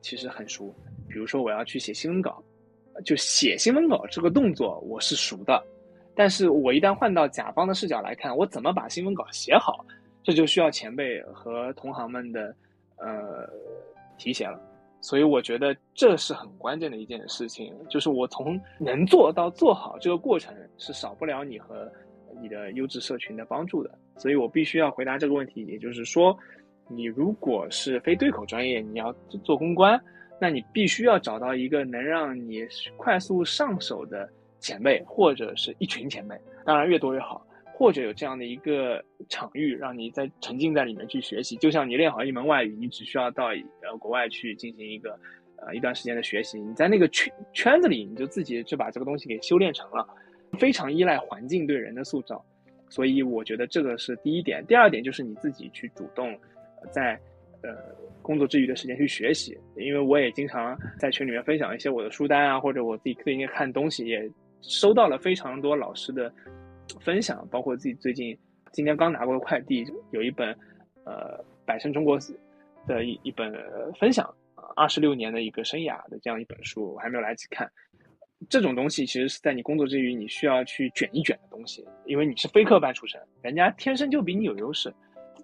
其实很熟。比如说，我要去写新闻稿，就写新闻稿这个动作我是熟的。但是我一旦换到甲方的视角来看，我怎么把新闻稿写好，这就需要前辈和同行们的呃提携了。所以我觉得这是很关键的一件事情，就是我从能做到做好这个过程是少不了你和你的优质社群的帮助的。所以我必须要回答这个问题，也就是说，你如果是非对口专业，你要做公关，那你必须要找到一个能让你快速上手的前辈或者是一群前辈，当然越多越好。或者有这样的一个场域，让你在沉浸在里面去学习，就像你练好一门外语，你只需要到呃国外去进行一个呃一段时间的学习，你在那个圈圈子里，你就自己就把这个东西给修炼成了，非常依赖环境对人的塑造，所以我觉得这个是第一点。第二点就是你自己去主动在呃工作之余的时间去学习，因为我也经常在群里面分享一些我的书单啊，或者我自己最近看东西，也收到了非常多老师的。分享包括自己最近今天刚拿过的快递，有一本呃百胜中国的一一本分享二十六年的一个生涯的这样一本书，我还没有来得及看。这种东西其实是在你工作之余你需要去卷一卷的东西，因为你是非科班出身，人家天生就比你有优势，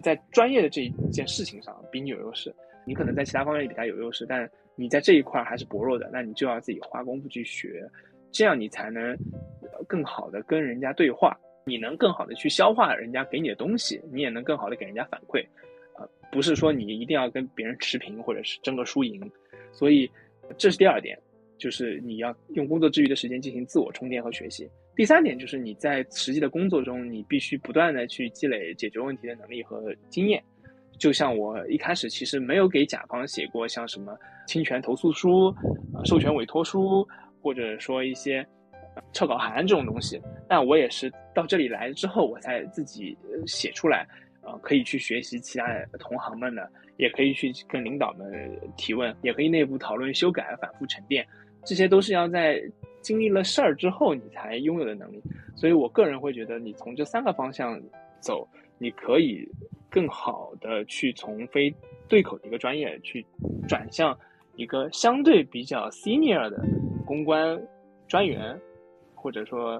在专业的这一件事情上比你有优势，你可能在其他方面比他有优势，但你在这一块还是薄弱的，那你就要自己花功夫去学。这样你才能更好的跟人家对话，你能更好的去消化人家给你的东西，你也能更好的给人家反馈，啊，不是说你一定要跟别人持平或者是争个输赢，所以这是第二点，就是你要用工作之余的时间进行自我充电和学习。第三点就是你在实际的工作中，你必须不断的去积累解决问题的能力和经验。就像我一开始其实没有给甲方写过像什么侵权投诉书、啊授权委托书。或者说一些撤稿函这种东西，那我也是到这里来之后，我才自己写出来，呃，可以去学习其他同行们的，也可以去跟领导们提问，也可以内部讨论修改、反复沉淀，这些都是要在经历了事儿之后你才拥有的能力。所以我个人会觉得，你从这三个方向走，你可以更好的去从非对口的一个专业去转向一个相对比较 senior 的公关专员，或者说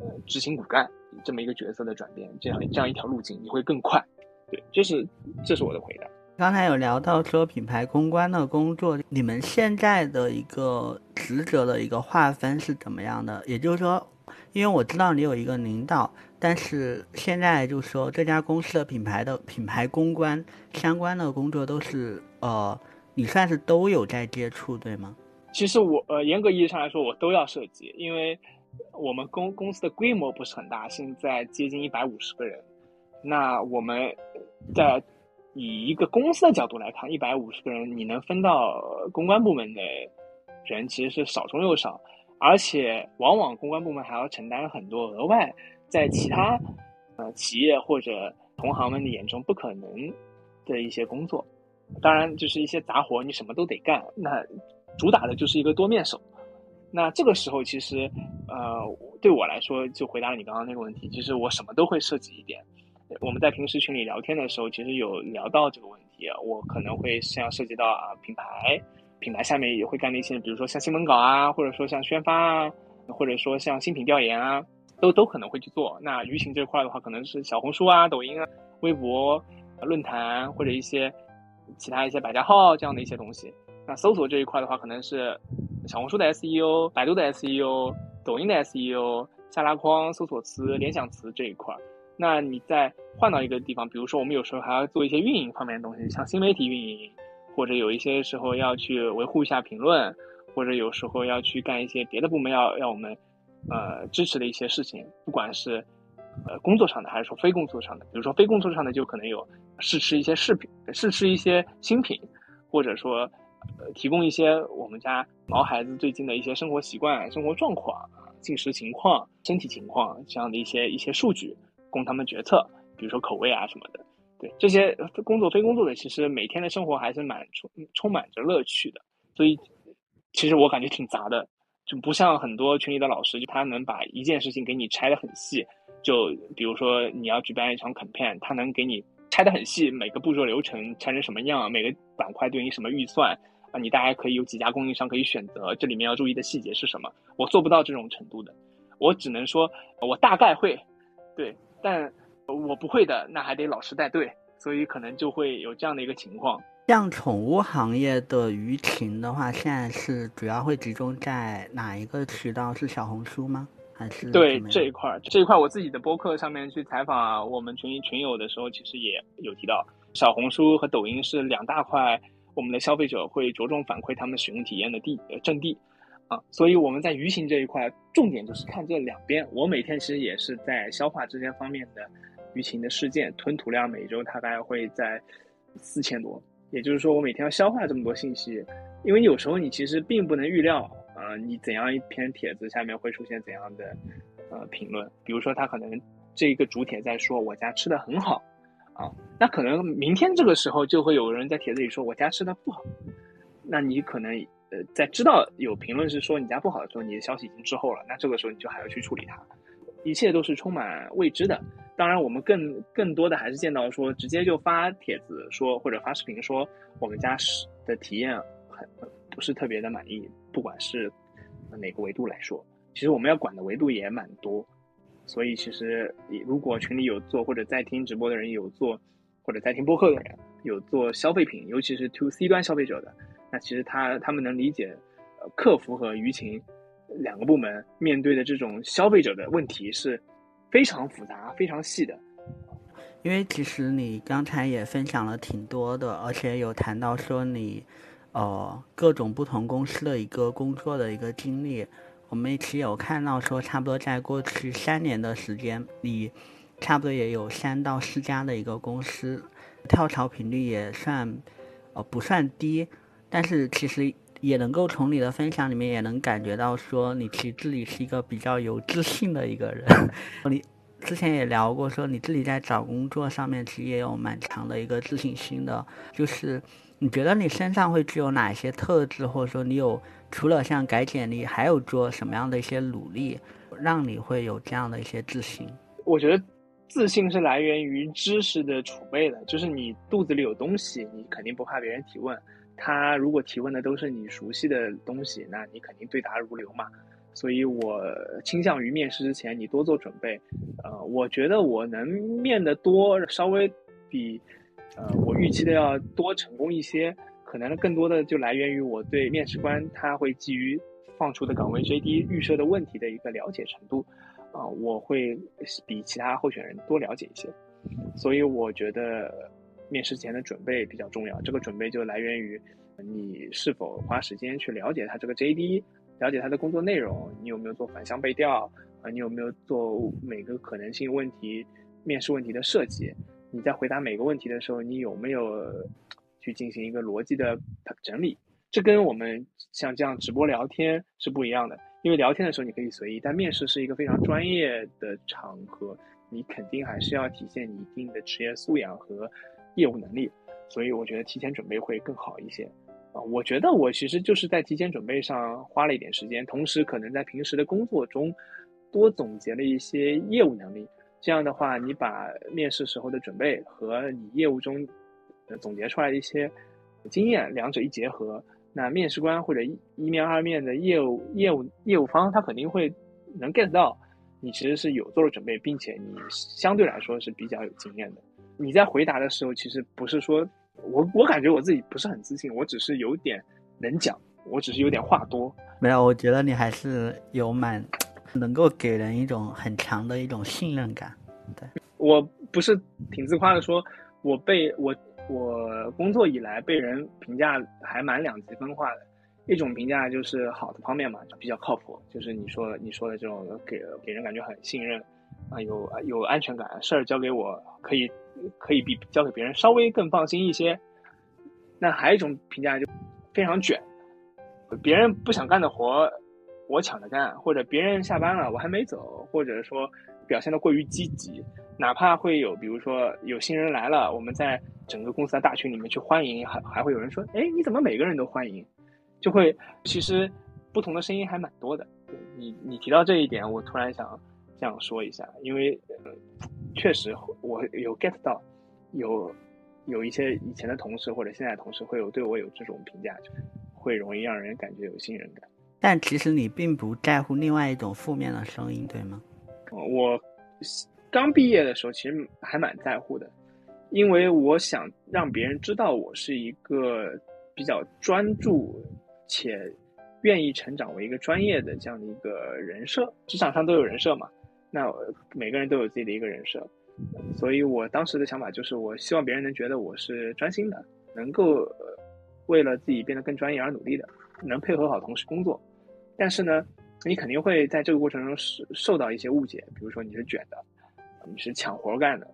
呃执行骨干这么一个角色的转变，这样这样一条路径你会更快。对，这是这是我的回答。刚才有聊到说品牌公关的工作，你们现在的一个职责的一个划分是怎么样的？也就是说，因为我知道你有一个领导，但是现在就是说这家公司的品牌的品牌公关相关的工作都是呃，你算是都有在接触，对吗？其实我呃严格意义上来说，我都要涉及，因为我们公公司的规模不是很大，现在接近一百五十个人，那我们在。以一个公司的角度来看，一百五十个人，你能分到公关部门的人其实是少中又少，而且往往公关部门还要承担很多额外在其他呃企业或者同行们的眼中不可能的一些工作。当然，就是一些杂活，你什么都得干。那主打的就是一个多面手。那这个时候，其实呃，对我来说，就回答了你刚刚那个问题，其实我什么都会涉及一点。我们在平时群里聊天的时候，其实有聊到这个问题。我可能会像涉及到啊品牌，品牌下面也会干的一些，比如说像新闻稿啊，或者说像宣发啊，或者说像新品调研啊，都都可能会去做。那舆情这块的话，可能是小红书啊、抖音啊、微博、论坛或者一些其他一些百家号这样的一些东西。那搜索这一块的话，可能是小红书的 SEO、百度的 SEO、抖音的 SEO、下拉框、搜索词、联想词这一块儿。那你再换到一个地方，比如说我们有时候还要做一些运营方面的东西，像新媒体运营，或者有一些时候要去维护一下评论，或者有时候要去干一些别的部门要要我们，呃支持的一些事情，不管是，呃工作上的还是说非工作上的，比如说非工作上的就可能有试吃一些视频，试吃一些新品，或者说，呃提供一些我们家毛孩子最近的一些生活习惯、生活状况、进食情况、身体情况这样的一些一些数据。供他们决策，比如说口味啊什么的，对这些工作非工作的，其实每天的生活还是蛮充充满着乐趣的。所以，其实我感觉挺杂的，就不像很多群里的老师，就他能把一件事情给你拆得很细。就比如说你要举办一场 campaign，他能给你拆得很细，每个步骤流程拆成什么样，每个板块对应什么预算啊，你大概可以有几家供应商可以选择，这里面要注意的细节是什么？我做不到这种程度的，我只能说我大概会，对。但我不会的，那还得老师带队，所以可能就会有这样的一个情况。像宠物行业的舆情的话，现在是主要会集中在哪一个渠道？是小红书吗？还是对这一块？这一块我自己的播客上面去采访我们群群友的时候，其实也有提到，小红书和抖音是两大块，我们的消费者会着重反馈他们使用体验的地呃阵地。啊，所以我们在舆情这一块，重点就是看这两边。我每天其实也是在消化这些方面的舆情的事件，吞吐量每周大概会在四千多。也就是说，我每天要消化这么多信息，因为有时候你其实并不能预料啊，你怎样一篇帖子下面会出现怎样的呃评论。比如说，他可能这一个主帖在说我家吃的很好啊，那可能明天这个时候就会有人在帖子里说我家吃的不好，那你可能呃。在知道有评论是说你家不好的时候，你的消息已经滞后了，那这个时候你就还要去处理它，一切都是充满未知的。当然，我们更更多的还是见到说直接就发帖子说或者发视频说我们家是的体验很不是特别的满意，不管是哪个维度来说，其实我们要管的维度也蛮多。所以其实如果群里有做或者在听直播的人有做，或者在听播客的人有做消费品，尤其是 to C 端消费者的。那其实他他们能理解，呃，客服和舆情两个部门面对的这种消费者的问题是非常复杂、非常细的。因为其实你刚才也分享了挺多的，而且有谈到说你呃各种不同公司的一个工作的一个经历。我们一起有看到说，差不多在过去三年的时间，里差不多也有三到四家的一个公司，跳槽频率也算呃不算低。但是其实也能够从你的分享里面也能感觉到，说你其实自己是一个比较有自信的一个人。你之前也聊过，说你自己在找工作上面其实也有蛮强的一个自信心的。就是你觉得你身上会具有哪些特质，或者说你有除了像改简历，还有做什么样的一些努力，让你会有这样的一些自信？我觉得自信是来源于知识的储备的，就是你肚子里有东西，你肯定不怕别人提问。他如果提问的都是你熟悉的东西，那你肯定对答如流嘛。所以我倾向于面试之前你多做准备。呃，我觉得我能面的多，稍微比呃我预期的要多成功一些。可能更多的就来源于我对面试官他会基于放出的岗位 JD 预设的问题的一个了解程度。啊，我会比其他候选人多了解一些。所以我觉得。面试前的准备比较重要，这个准备就来源于你是否花时间去了解他这个 JD，了解他的工作内容，你有没有做反向背调啊？你有没有做每个可能性问题面试问题的设计？你在回答每个问题的时候，你有没有去进行一个逻辑的整理？这跟我们像这样直播聊天是不一样的，因为聊天的时候你可以随意，但面试是一个非常专业的场合，你肯定还是要体现你一定的职业素养和。业务能力，所以我觉得提前准备会更好一些啊。我觉得我其实就是在提前准备上花了一点时间，同时可能在平时的工作中多总结了一些业务能力。这样的话，你把面试时候的准备和你业务中总结出来的一些经验，两者一结合，那面试官或者一面二面的业务业务业务方，他肯定会能 get 到你其实是有做了准备，并且你相对来说是比较有经验的。你在回答的时候，其实不是说，我我感觉我自己不是很自信，我只是有点能讲，我只是有点话多。没有，我觉得你还是有蛮能够给人一种很强的一种信任感。对我不是挺自夸的说，我被我我工作以来被人评价还蛮两极分化的，一种评价就是好的方面嘛，比较靠谱，就是你说你说的这种给给人感觉很信任啊，有有安全感，事儿交给我可以。可以比交给别人稍微更放心一些。那还有一种评价就非常卷，别人不想干的活我抢着干，或者别人下班了我还没走，或者说表现的过于积极，哪怕会有比如说有新人来了，我们在整个公司的大群里面去欢迎，还还会有人说，哎，你怎么每个人都欢迎？就会其实不同的声音还蛮多的。你你提到这一点，我突然想这样说一下，因为呃。确实，我有 get 到，有有一些以前的同事或者现在的同事会有对我有这种评价，就会容易让人感觉有信任感。但其实你并不在乎另外一种负面的声音，对吗？我刚毕业的时候其实还蛮在乎的，因为我想让别人知道我是一个比较专注且愿意成长为一个专业的这样的一个人设。职场上都有人设嘛。那每个人都有自己的一个人设，所以我当时的想法就是，我希望别人能觉得我是专心的，能够为了自己变得更专业而努力的，能配合好同事工作。但是呢，你肯定会在这个过程中受受到一些误解，比如说你是卷的，你是抢活干的，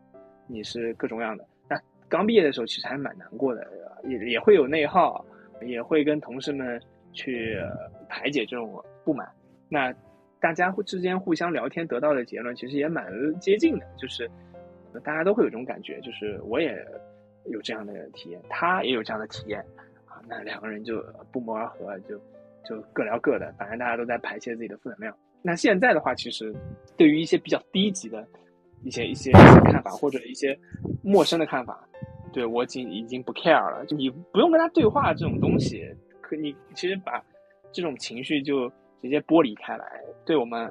你是各种各样的。那刚毕业的时候其实还蛮难过的，也也会有内耗，也会跟同事们去排解这种不满。那。大家之间互相聊天得到的结论其实也蛮接近的，就是大家都会有这种感觉，就是我也有这样的体验，他也有这样的体验那两个人就不谋而合，就就各聊各的，反正大家都在排泄自己的负能量。那现在的话，其实对于一些比较低级的一些一些看法或者一些陌生的看法，对我已经已经不 care 了，就你不用跟他对话这种东西，可你其实把这种情绪就。直接剥离开来，对我们，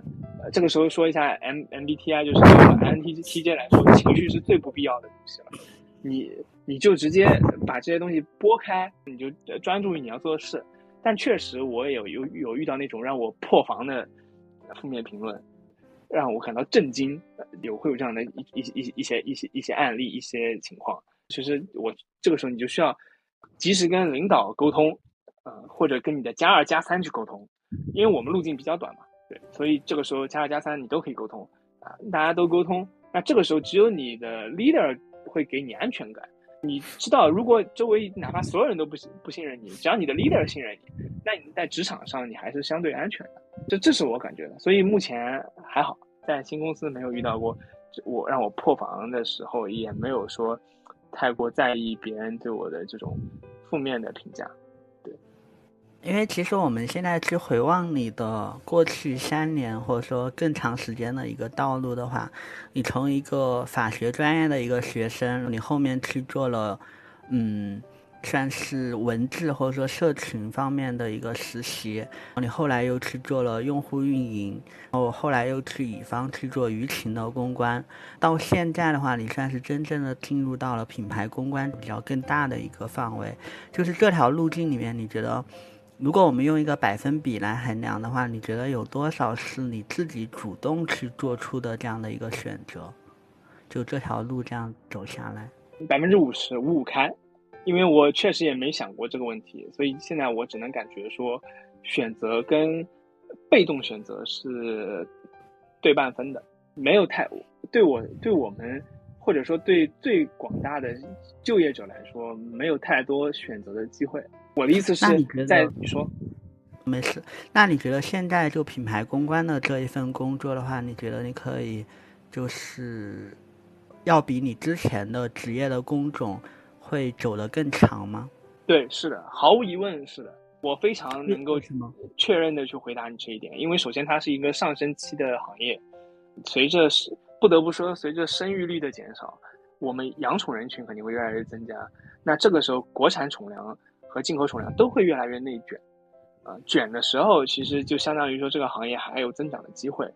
这个时候说一下 M MBTI，就是我们 INTJ 来说，情绪是最不必要的东西了。你你就直接把这些东西拨开，你就专注于你要做的事。但确实，我也有有有遇到那种让我破防的负面评论，让我感到震惊。有会有这样的一一一一些一些一些案例，一些情况。其实我这个时候你就需要及时跟领导沟通，呃，或者跟你的加二加三去沟通。因为我们路径比较短嘛，对，所以这个时候加二加三你都可以沟通啊，大家都沟通，那这个时候只有你的 leader 会给你安全感。你知道，如果周围哪怕所有人都不不信任你，只要你的 leader 信任你，那你在职场上你还是相对安全的。这这是我感觉的，所以目前还好，在新公司没有遇到过我让我破防的时候，也没有说太过在意别人对我的这种负面的评价。因为其实我们现在去回望你的过去三年，或者说更长时间的一个道路的话，你从一个法学专业的一个学生，你后面去做了，嗯，算是文字或者说社群方面的一个实习，你后来又去做了用户运营，然后后来又去乙方去做舆情的公关，到现在的话，你算是真正的进入到了品牌公关比较更大的一个范围，就是这条路径里面，你觉得？如果我们用一个百分比来衡量的话，你觉得有多少是你自己主动去做出的这样的一个选择？就这条路这样走下来，百分之五十五五开，因为我确实也没想过这个问题，所以现在我只能感觉说，选择跟被动选择是对半分的，没有太对我对我们或者说对最广大的就业者来说，没有太多选择的机会。我的意思是，在你说，没事。那你觉得现在就品牌公关的这一份工作的话，你觉得你可以，就是要比你之前的职业的工种会走得更长吗？对，是的，毫无疑问是的。我非常能够确认的去回答你这一点，因为首先它是一个上升期的行业，随着是不得不说，随着生育率的减少，我们养宠人群肯定会越来越增加。那这个时候，国产宠粮。和进口宠粮都会越来越内卷，啊，卷的时候其实就相当于说这个行业还有增长的机会，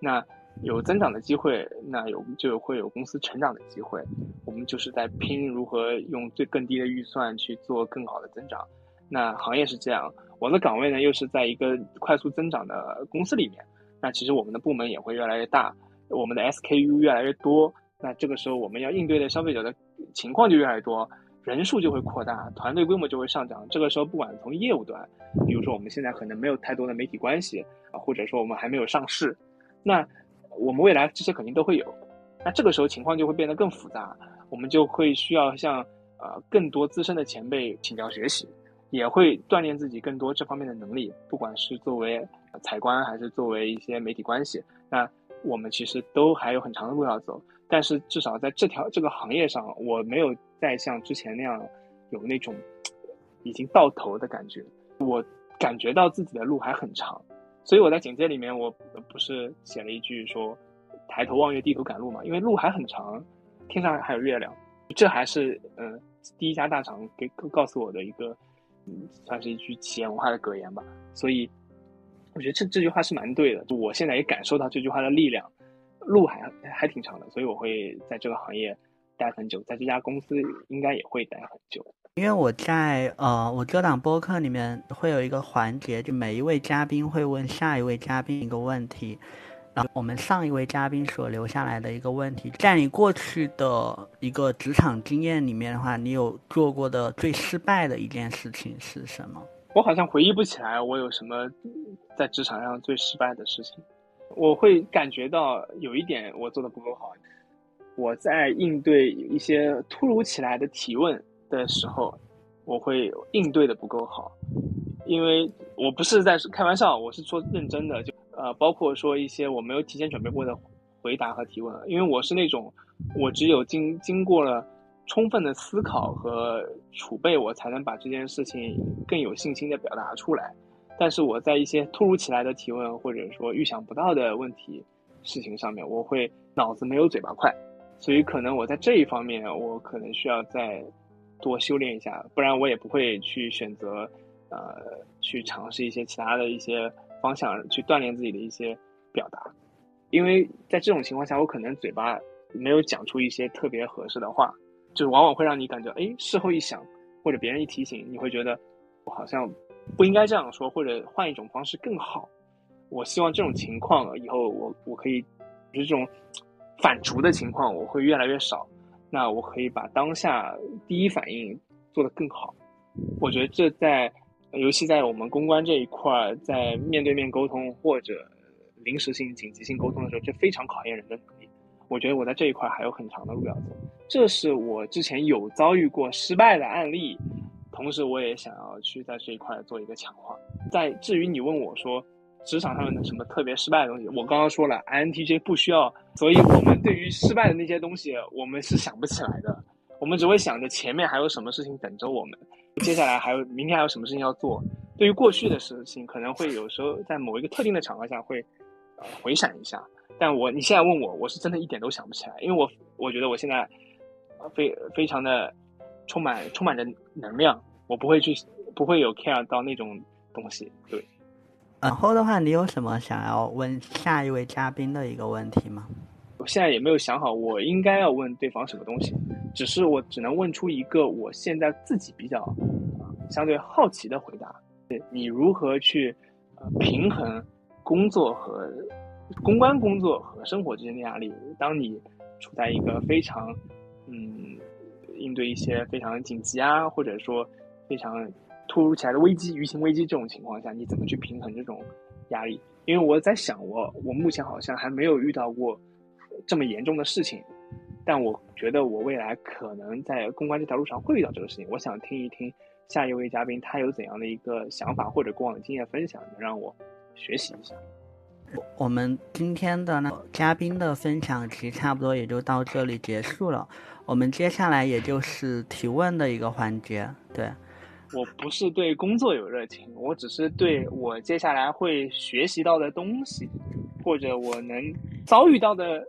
那有增长的机会，那有就会有公司成长的机会，我们就是在拼如何用最更低的预算去做更好的增长，那行业是这样，我的岗位呢又是在一个快速增长的公司里面，那其实我们的部门也会越来越大，我们的 SKU 越来越多，那这个时候我们要应对的消费者的情况就越来越多。人数就会扩大，团队规模就会上涨。这个时候，不管从业务端，比如说我们现在可能没有太多的媒体关系啊，或者说我们还没有上市，那我们未来这些肯定都会有。那这个时候情况就会变得更复杂，我们就会需要向呃更多资深的前辈请教学习，也会锻炼自己更多这方面的能力，不管是作为采官还是作为一些媒体关系，那我们其实都还有很长的路要走。但是至少在这条这个行业上，我没有再像之前那样有那种已经到头的感觉。我感觉到自己的路还很长，所以我在简介里面我不是写了一句说“抬头望月，低头赶路”嘛？因为路还很长，天上还有月亮。这还是嗯第一家大厂给告诉我的一个嗯算是一句企业文化的格言吧。所以我觉得这这句话是蛮对的。我现在也感受到这句话的力量。路还还挺长的，所以我会在这个行业待很久，在这家公司应该也会待很久。因为我在呃，我这档播客里面会有一个环节，就每一位嘉宾会问下一位嘉宾一个问题，然后我们上一位嘉宾所留下来的一个问题，在你过去的一个职场经验里面的话，你有做过的最失败的一件事情是什么？我好像回忆不起来我有什么在职场上最失败的事情。我会感觉到有一点我做的不够好，我在应对一些突如其来的提问的时候，我会应对的不够好，因为我不是在开玩笑，我是说认真的，就呃，包括说一些我没有提前准备过的回答和提问，因为我是那种，我只有经经过了充分的思考和储备，我才能把这件事情更有信心的表达出来。但是我在一些突如其来的提问，或者说预想不到的问题、事情上面，我会脑子没有嘴巴快，所以可能我在这一方面，我可能需要再多修炼一下，不然我也不会去选择，呃，去尝试一些其他的一些方向去锻炼自己的一些表达，因为在这种情况下，我可能嘴巴没有讲出一些特别合适的话，就是往往会让你感觉，哎，事后一想，或者别人一提醒，你会觉得我好像。不应该这样说，或者换一种方式更好。我希望这种情况以后我我可以，就是这种反刍的情况，我会越来越少。那我可以把当下第一反应做得更好。我觉得这在，尤其在我们公关这一块，在面对面沟通或者临时性、紧急性沟通的时候，这非常考验人的能力。我觉得我在这一块还有很长的路要走。这是我之前有遭遇过失败的案例。同时，我也想要去在这一块做一个强化。在至于你问我说，职场上面的什么特别失败的东西，我刚刚说了，INTJ 不需要，所以我们对于失败的那些东西，我们是想不起来的。我们只会想着前面还有什么事情等着我们，接下来还有明天还有什么事情要做。对于过去的事情，可能会有时候在某一个特定的场合下会回闪一下。但我你现在问我，我是真的一点都想不起来，因为我我觉得我现在非非常的充满充满着能量，我不会去不会有 care 到那种东西。对。然后的话，你有什么想要问下一位嘉宾的一个问题吗？我现在也没有想好我应该要问对方什么东西，只是我只能问出一个我现在自己比较啊相对好奇的回答。对你如何去呃平衡工作和公关工作和生活之间的压力？当你处在一个非常嗯应对一些非常紧急啊，或者说非常突如其来的危机、舆情危机这种情况下，你怎么去平衡这种压力？因为我在想，我我目前好像还没有遇到过这么严重的事情，但我觉得我未来可能在公关这条路上会遇到这个事情。我想听一听。下一位嘉宾他有怎样的一个想法或者过往的经验分享，能让我学习一下。我们今天的呢嘉宾的分享其实差不多也就到这里结束了。我们接下来也就是提问的一个环节。对，我不是对工作有热情，我只是对我接下来会学习到的东西，或者我能遭遇到的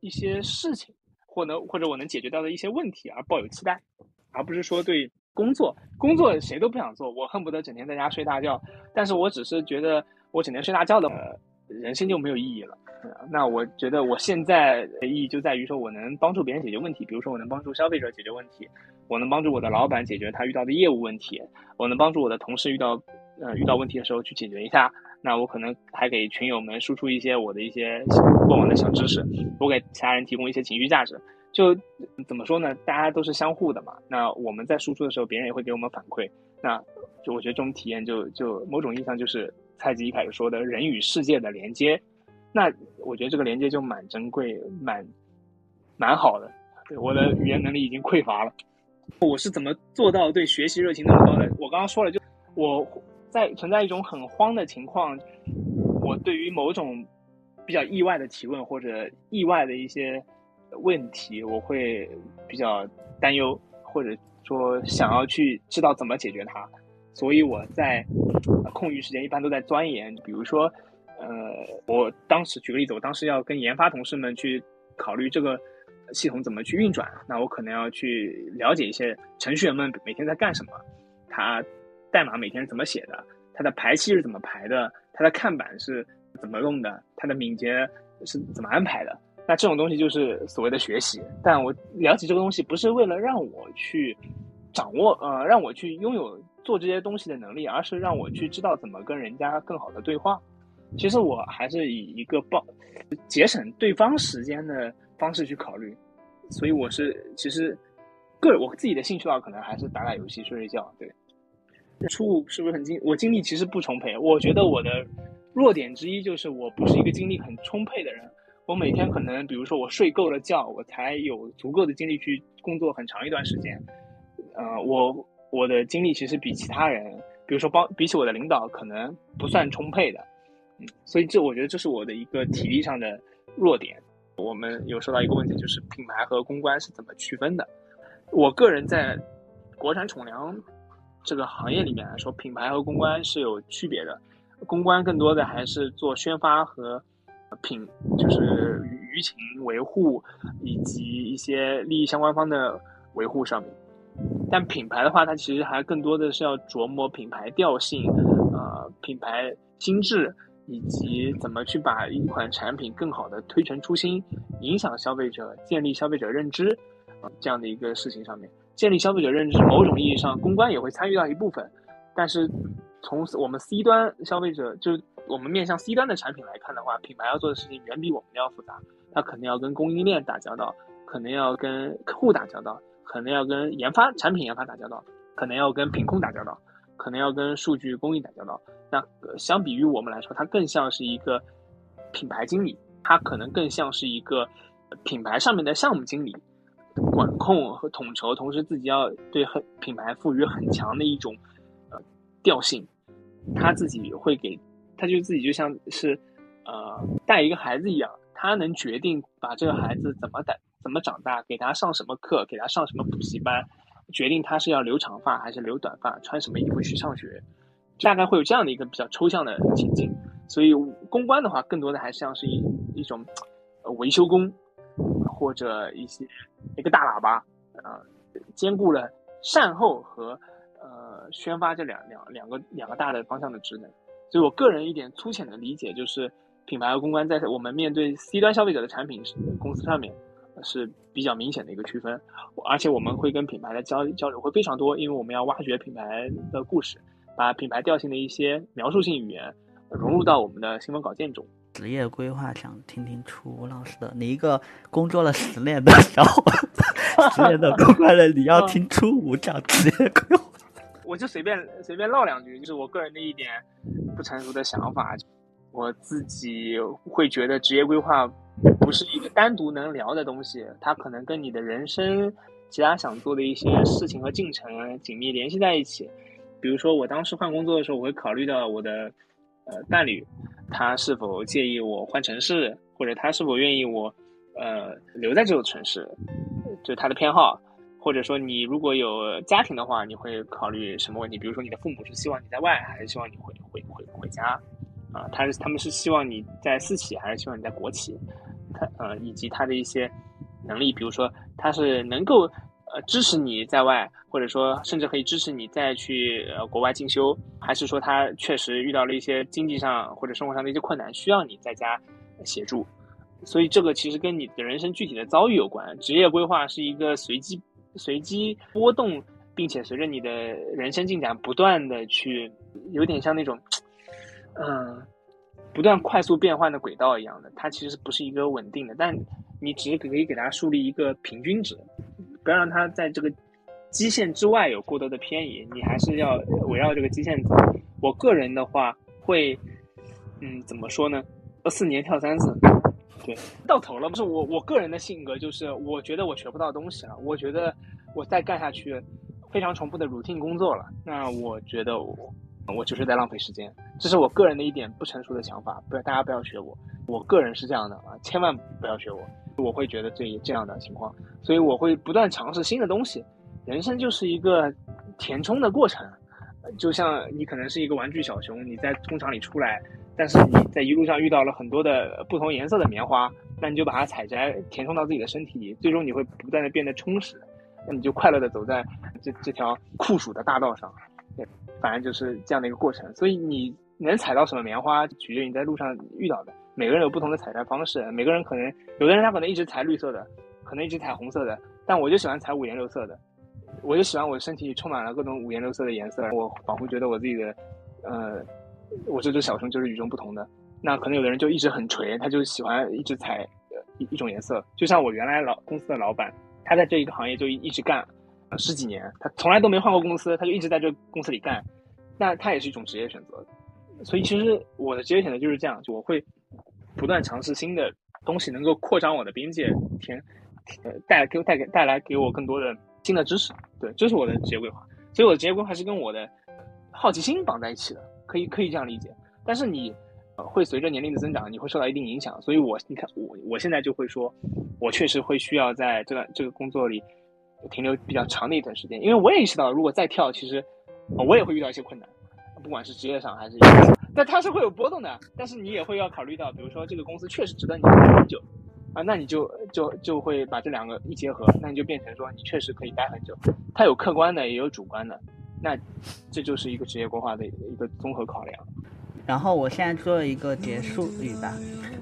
一些事情，或能或者我能解决到的一些问题而抱有期待，而不是说对。工作，工作谁都不想做，我恨不得整天在家睡大觉。但是我只是觉得，我整天睡大觉的，人生就没有意义了。那我觉得我现在的意义就在于说，我能帮助别人解决问题。比如说，我能帮助消费者解决问题，我能帮助我的老板解决他遇到的业务问题，我能帮助我的同事遇到呃遇到问题的时候去解决一下。那我可能还给群友们输出一些我的一些过往的小知识，我给其他人提供一些情绪价值。就怎么说呢？大家都是相互的嘛。那我们在输出的时候，别人也会给我们反馈。那就我觉得这种体验，就就某种意义上就是蔡吉一开始说的人与世界的连接。那我觉得这个连接就蛮珍贵、蛮蛮好的。我的语言能力已经匮乏了。我是怎么做到对学习热情那么高的？我刚刚说了，就我在存在一种很慌的情况，我对于某种比较意外的提问或者意外的一些。问题我会比较担忧，或者说想要去知道怎么解决它，所以我在空余时间一般都在钻研。比如说，呃，我当时举个例子，我当时要跟研发同事们去考虑这个系统怎么去运转，那我可能要去了解一些程序员们每天在干什么，他代码每天是怎么写的，他的排期是怎么排的，他的看板是怎么弄的，他的敏捷是怎么安排的。那这种东西就是所谓的学习，但我了解这个东西不是为了让我去掌握，呃，让我去拥有做这些东西的能力，而是让我去知道怎么跟人家更好的对话。其实我还是以一个报节省对方时间的方式去考虑，所以我是其实个我自己的兴趣的话，可能还是打打游戏、睡睡觉。对，初五是不是很精？我精力其实不充沛，我觉得我的弱点之一就是我不是一个精力很充沛的人。我每天可能，比如说我睡够了觉，我才有足够的精力去工作很长一段时间。呃，我我的精力其实比其他人，比如说帮比起我的领导，可能不算充沛的。嗯，所以这我觉得这是我的一个体力上的弱点。我们有说到一个问题，就是品牌和公关是怎么区分的？我个人在国产宠粮这个行业里面来说，品牌和公关是有区别的。公关更多的还是做宣发和。品就是舆情维护以及一些利益相关方的维护上面，但品牌的话，它其实还更多的是要琢磨品牌调性，呃，品牌精致，以及怎么去把一款产品更好的推陈出新，影响消费者，建立消费者认知，这样的一个事情上面，建立消费者认知，某种意义上公关也会参与到一部分，但是从我们 C 端消费者就。我们面向 C 端的产品来看的话，品牌要做的事情远比我们要复杂。它可能要跟供应链打交道，可能要跟客户打交道，可能要跟研发产品研发打交道，可能要跟品控打交道，可能要跟数据工艺打交道。那相比于我们来说，它更像是一个品牌经理，它可能更像是一个品牌上面的项目经理，管控和统筹，同时自己要对很品牌赋予很强的一种呃调性，他自己会给。他就自己就像是，呃，带一个孩子一样，他能决定把这个孩子怎么带、怎么长大，给他上什么课，给他上什么补习班，决定他是要留长发还是留短发，穿什么衣服去上学，大概会有这样的一个比较抽象的情境。所以公关的话，更多的还像是一一种呃维修工，或者一些一个大喇叭，啊，兼顾了善后和呃宣发这两两两个两个大的方向的职能。所以我个人一点粗浅的理解就是，品牌和公关在我们面对 C 端消费者的产品公司上面。是比较明显的一个区分，而且我们会跟品牌的交交流会非常多，因为我们要挖掘品牌的故事，把品牌调性的一些描述性语言融入到我们的新闻稿件中。职业规划想听听楚吴老师的，你一个工作了十年的小伙，十年的工作人，你要听楚吴讲职业规划？我就随便随便唠两句，就是我个人的一点不成熟的想法，我自己会觉得职业规划。不是一个单独能聊的东西，它可能跟你的人生、其他想做的一些事情和进程紧密联系在一起。比如说，我当时换工作的时候，我会考虑到我的呃伴侣，他是否介意我换城市，或者他是否愿意我呃留在这座城市，就他的偏好。或者说，你如果有家庭的话，你会考虑什么问题？比如说，你的父母是希望你在外，还是希望你回回回回家？啊，他是他们是希望你在私企，还是希望你在国企？他呃，以及他的一些能力，比如说他是能够呃支持你在外，或者说甚至可以支持你再去呃国外进修，还是说他确实遇到了一些经济上或者生活上的一些困难，需要你在家协助。所以这个其实跟你的人生具体的遭遇有关。职业规划是一个随机随机波动，并且随着你的人生进展不断的去，有点像那种。嗯，不断快速变换的轨道一样的，它其实不是一个稳定的，但你只可以给它树立一个平均值，不要让它在这个基线之外有过多的偏移，你还是要围绕这个基线走。我个人的话会，嗯，怎么说呢？四年跳三次，对，到头了。不是我，我个人的性格就是，我觉得我学不到东西了，我觉得我再干下去，非常重复的 routine 工作了，那我觉得我。我就是在浪费时间，这是我个人的一点不成熟的想法，不要大家不要学我，我个人是这样的啊，千万不要学我，我会觉得这这样的情况，所以我会不断尝试新的东西。人生就是一个填充的过程，就像你可能是一个玩具小熊，你在工厂里出来，但是你在一路上遇到了很多的不同颜色的棉花，那你就把它采摘填充到自己的身体里，最终你会不断的变得充实，那你就快乐的走在这这条酷暑的大道上。反正就是这样的一个过程，所以你能采到什么棉花，取决于你在路上遇到的。每个人有不同的采摘方式，每个人可能有的人他可能一直采绿色的，可能一直采红色的，但我就喜欢采五颜六色的，我就喜欢我身体充满了各种五颜六色的颜色，我仿佛觉得我自己的，呃，我这只小熊就是与众不同的。那可能有的人就一直很垂，他就喜欢一直采一一种颜色，就像我原来老公司的老板，他在这一个行业就一直干。十几年，他从来都没换过公司，他就一直在这公司里干，那他也是一种职业选择。所以其实我的职业选择就是这样，就我会不断尝试新的东西，能够扩张我的边界，填呃带给带给带来给我更多的新的知识。对，这是我的职业规划。所以我的职业规划是跟我的好奇心绑在一起的，可以可以这样理解。但是你会随着年龄的增长，你会受到一定影响。所以我你看我我现在就会说，我确实会需要在这段这个工作里。停留比较长的一段时间，因为我也意识到，如果再跳，其实我也会遇到一些困难，不管是职业上还是，但它是会有波动的。但是你也会要考虑到，比如说这个公司确实值得你待很久啊，那你就就就会把这两个一结合，那你就变成说你确实可以待很久。它有客观的，也有主观的，那这就是一个职业规划的一个综合考量。然后我现在做一个结束语吧，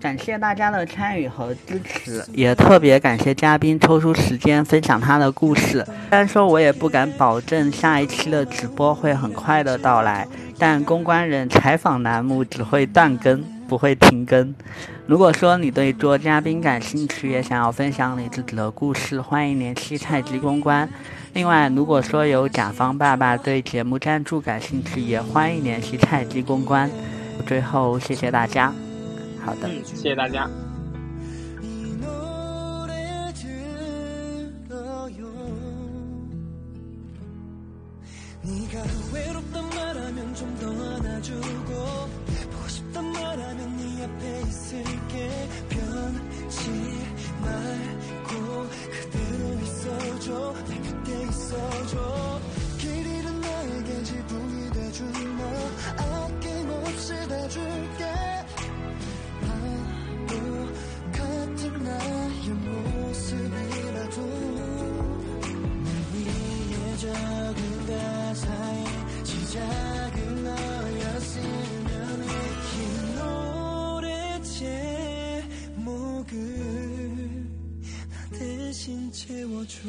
感谢大家的参与和支持，也特别感谢嘉宾抽出时间分享他的故事。虽然说我也不敢保证下一期的直播会很快的到来，但公关人采访栏目只会断更，不会停更。如果说你对做嘉宾感兴趣，也想要分享你自己的故事，欢迎联系菜鸡公关。另外，如果说有甲方爸爸对节目赞助感兴趣，也欢迎联系菜鸡公关。最后，谢谢大家。好的，谢谢大家。 적은 가사의 시작은 너였으면 이 노래 제목을 대신 채워줘.